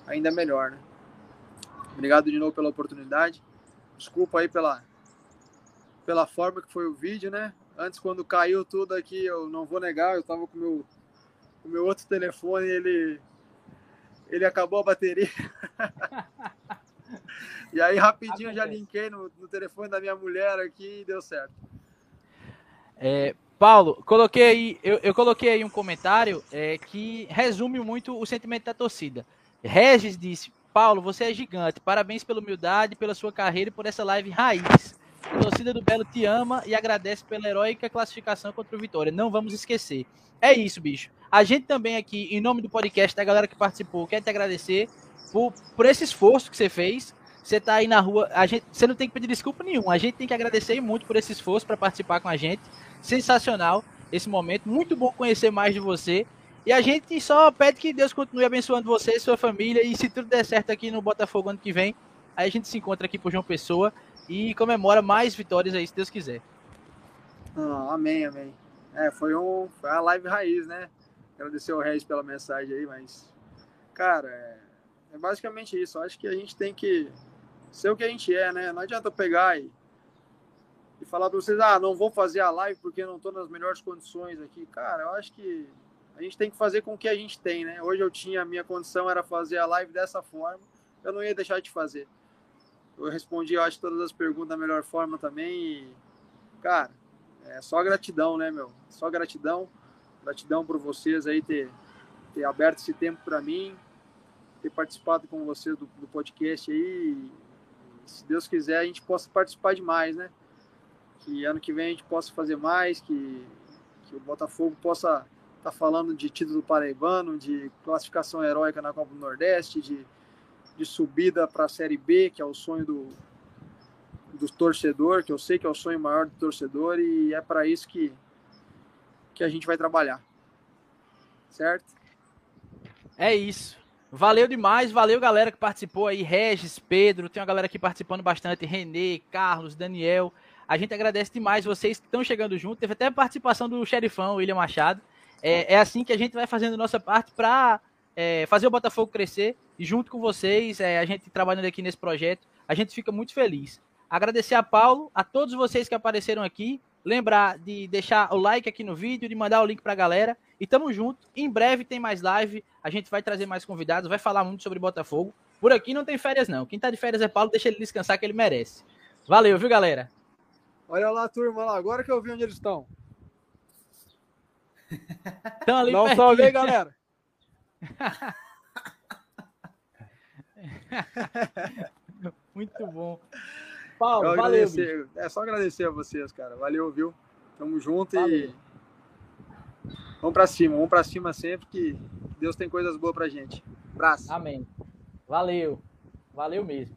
ainda melhor, né? Obrigado de novo pela oportunidade. Desculpa aí pela, pela forma que foi o vídeo, né? Antes, quando caiu tudo aqui, eu não vou negar, eu tava com meu, o meu outro telefone, ele, ele acabou a bateria. [LAUGHS] e aí, rapidinho, já linkei no, no telefone da minha mulher aqui e deu certo. É, Paulo, coloquei aí, eu, eu coloquei aí um comentário é, que resume muito o sentimento da torcida. Regis disse: Paulo, você é gigante. Parabéns pela humildade, pela sua carreira e por essa live raiz. A torcida do Belo te ama e agradece pela heróica classificação contra o Vitória. Não vamos esquecer. É isso, bicho. A gente também aqui, em nome do podcast, da galera que participou, quer te agradecer por, por esse esforço que você fez. Você tá aí na rua, a gente, você não tem que pedir desculpa nenhuma. A gente tem que agradecer muito por esse esforço para participar com a gente. Sensacional esse momento. Muito bom conhecer mais de você. E a gente só pede que Deus continue abençoando você sua família. E se tudo der certo aqui no Botafogo ano que vem, aí a gente se encontra aqui por João Pessoa e comemora mais vitórias aí, se Deus quiser. Ah, amém, amém. É, foi, um, foi a live raiz, né? Agradecer ao Regis pela mensagem aí, mas, cara, é, basicamente isso. Eu acho que a gente tem que ser o que a gente é, né? Não adianta pegar e, e falar para vocês, ah, não vou fazer a live porque não estou nas melhores condições aqui. Cara, eu acho que a gente tem que fazer com o que a gente tem, né? Hoje eu tinha, a minha condição era fazer a live dessa forma, eu não ia deixar de fazer. eu respondi, eu acho, todas as perguntas da melhor forma também. E, cara, é só gratidão, né, meu? Só gratidão. Gratidão por vocês aí ter, ter aberto esse tempo para mim, ter participado com vocês do, do podcast aí. Se Deus quiser, a gente possa participar de mais, né? Que ano que vem a gente possa fazer mais, que, que o Botafogo possa estar tá falando de título paraibano, de classificação heróica na Copa do Nordeste, de, de subida para a Série B, que é o sonho do, do torcedor, que eu sei que é o sonho maior do torcedor, e é para isso que, que a gente vai trabalhar. Certo? É isso. Valeu demais, valeu galera que participou aí, Regis, Pedro, tem uma galera aqui participando bastante, Renê, Carlos, Daniel. A gente agradece demais vocês que estão chegando junto. Teve até a participação do xerifão, William Machado. É, é assim que a gente vai fazendo nossa parte para é, fazer o Botafogo crescer e junto com vocês, é, a gente trabalhando aqui nesse projeto, a gente fica muito feliz. Agradecer a Paulo, a todos vocês que apareceram aqui. Lembrar de deixar o like aqui no vídeo, de mandar o link para a galera. E tamo junto. Em breve tem mais live. A gente vai trazer mais convidados, vai falar muito sobre Botafogo. Por aqui não tem férias, não. Quem tá de férias é Paulo, deixa ele descansar que ele merece. Valeu, viu, galera? Olha lá, turma, lá. Agora que eu vi onde eles estão. Estão ali Dá um salve aí, galera. [LAUGHS] Muito bom. Paulo, valeu. É só agradecer a vocês, cara. Valeu, viu? Tamo junto valeu. e vamos pra cima, vamos pra cima sempre que Deus tem coisas boas pra gente. Abraço. Amém. Valeu. Valeu mesmo.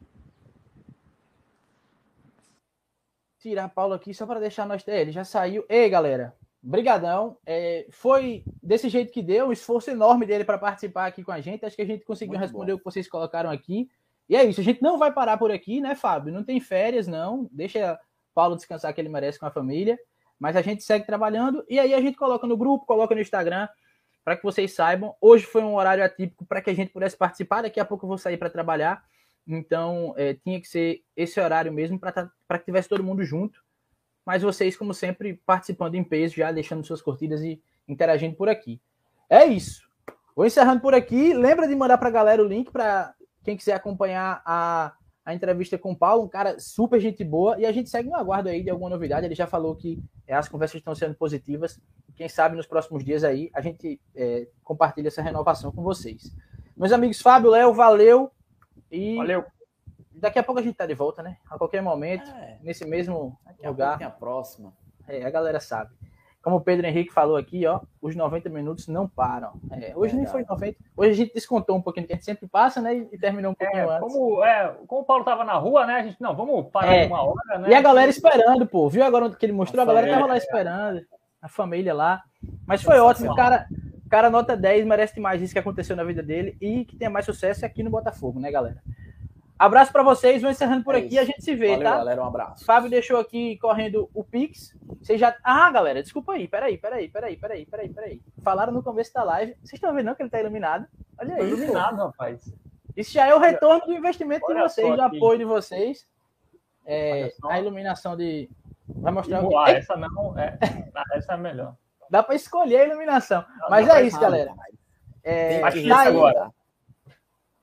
Tirar Paulo aqui só para deixar nós. É, ele já saiu. Ei, galera. Brigadão. É, foi desse jeito que deu, um esforço enorme dele para participar aqui com a gente. Acho que a gente conseguiu Muito responder bom. o que vocês colocaram aqui. E é isso, a gente não vai parar por aqui, né, Fábio? Não tem férias, não. Deixa Paulo descansar que ele merece com a família. Mas a gente segue trabalhando e aí a gente coloca no grupo, coloca no Instagram, para que vocês saibam. Hoje foi um horário atípico para que a gente pudesse participar. Daqui a pouco eu vou sair para trabalhar. Então, é, tinha que ser esse horário mesmo para que tivesse todo mundo junto mas vocês, como sempre, participando em peso, já deixando suas curtidas e interagindo por aqui. É isso. Vou encerrando por aqui. Lembra de mandar para a galera o link para quem quiser acompanhar a, a entrevista com o Paulo, um cara super gente boa. E a gente segue no aguardo aí de alguma novidade. Ele já falou que é, as conversas estão sendo positivas. Quem sabe nos próximos dias aí a gente é, compartilha essa renovação com vocês. Meus amigos Fábio, Léo, valeu. E valeu. Daqui a pouco a gente tá de volta, né? A qualquer momento, é. nesse mesmo Daqui lugar. A, a próxima. É, a galera sabe. Como o Pedro Henrique falou aqui, ó, os 90 minutos não param. É, hoje Verdade. nem foi 90. Hoje a gente descontou um pouquinho, que a gente sempre passa, né? E terminou um pouquinho é, antes. Como, é, como o Paulo tava na rua, né? A gente, não, vamos parar é. uma hora, né? E a galera esperando, pô. Viu agora que ele mostrou? A galera tava lá esperando. A família lá. Mas foi ótimo. O cara, cara nota 10, merece demais isso que aconteceu na vida dele e que tenha mais sucesso aqui no Botafogo, né, galera? Abraço para vocês, vou encerrando por é aqui, a gente se vê, Valeu, tá? galera, um abraço. Fábio deixou aqui correndo o Pix. Vocês já. Ah, galera, desculpa aí, peraí, peraí, peraí, peraí, peraí, peraí. Falaram no começo da live. Vocês estão vendo não que ele tá iluminado? Olha aí. Iluminado, pô. rapaz. Isso já é o retorno do investimento Olha de vocês, do apoio de vocês. É, a iluminação de. Vai mostrar o que. Essa não, é, essa é melhor. Dá para escolher a iluminação. Não, Mas é isso, galera. É, tá aí, agora.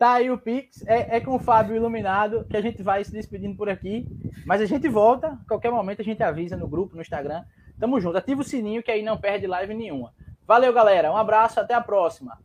Tá aí o Pix, é, é, com o Fábio Iluminado que a gente vai se despedindo por aqui. Mas a gente volta, qualquer momento a gente avisa no grupo, no Instagram. Tamo junto, ativa o sininho que aí não perde live nenhuma. Valeu, galera. Um abraço, até a próxima.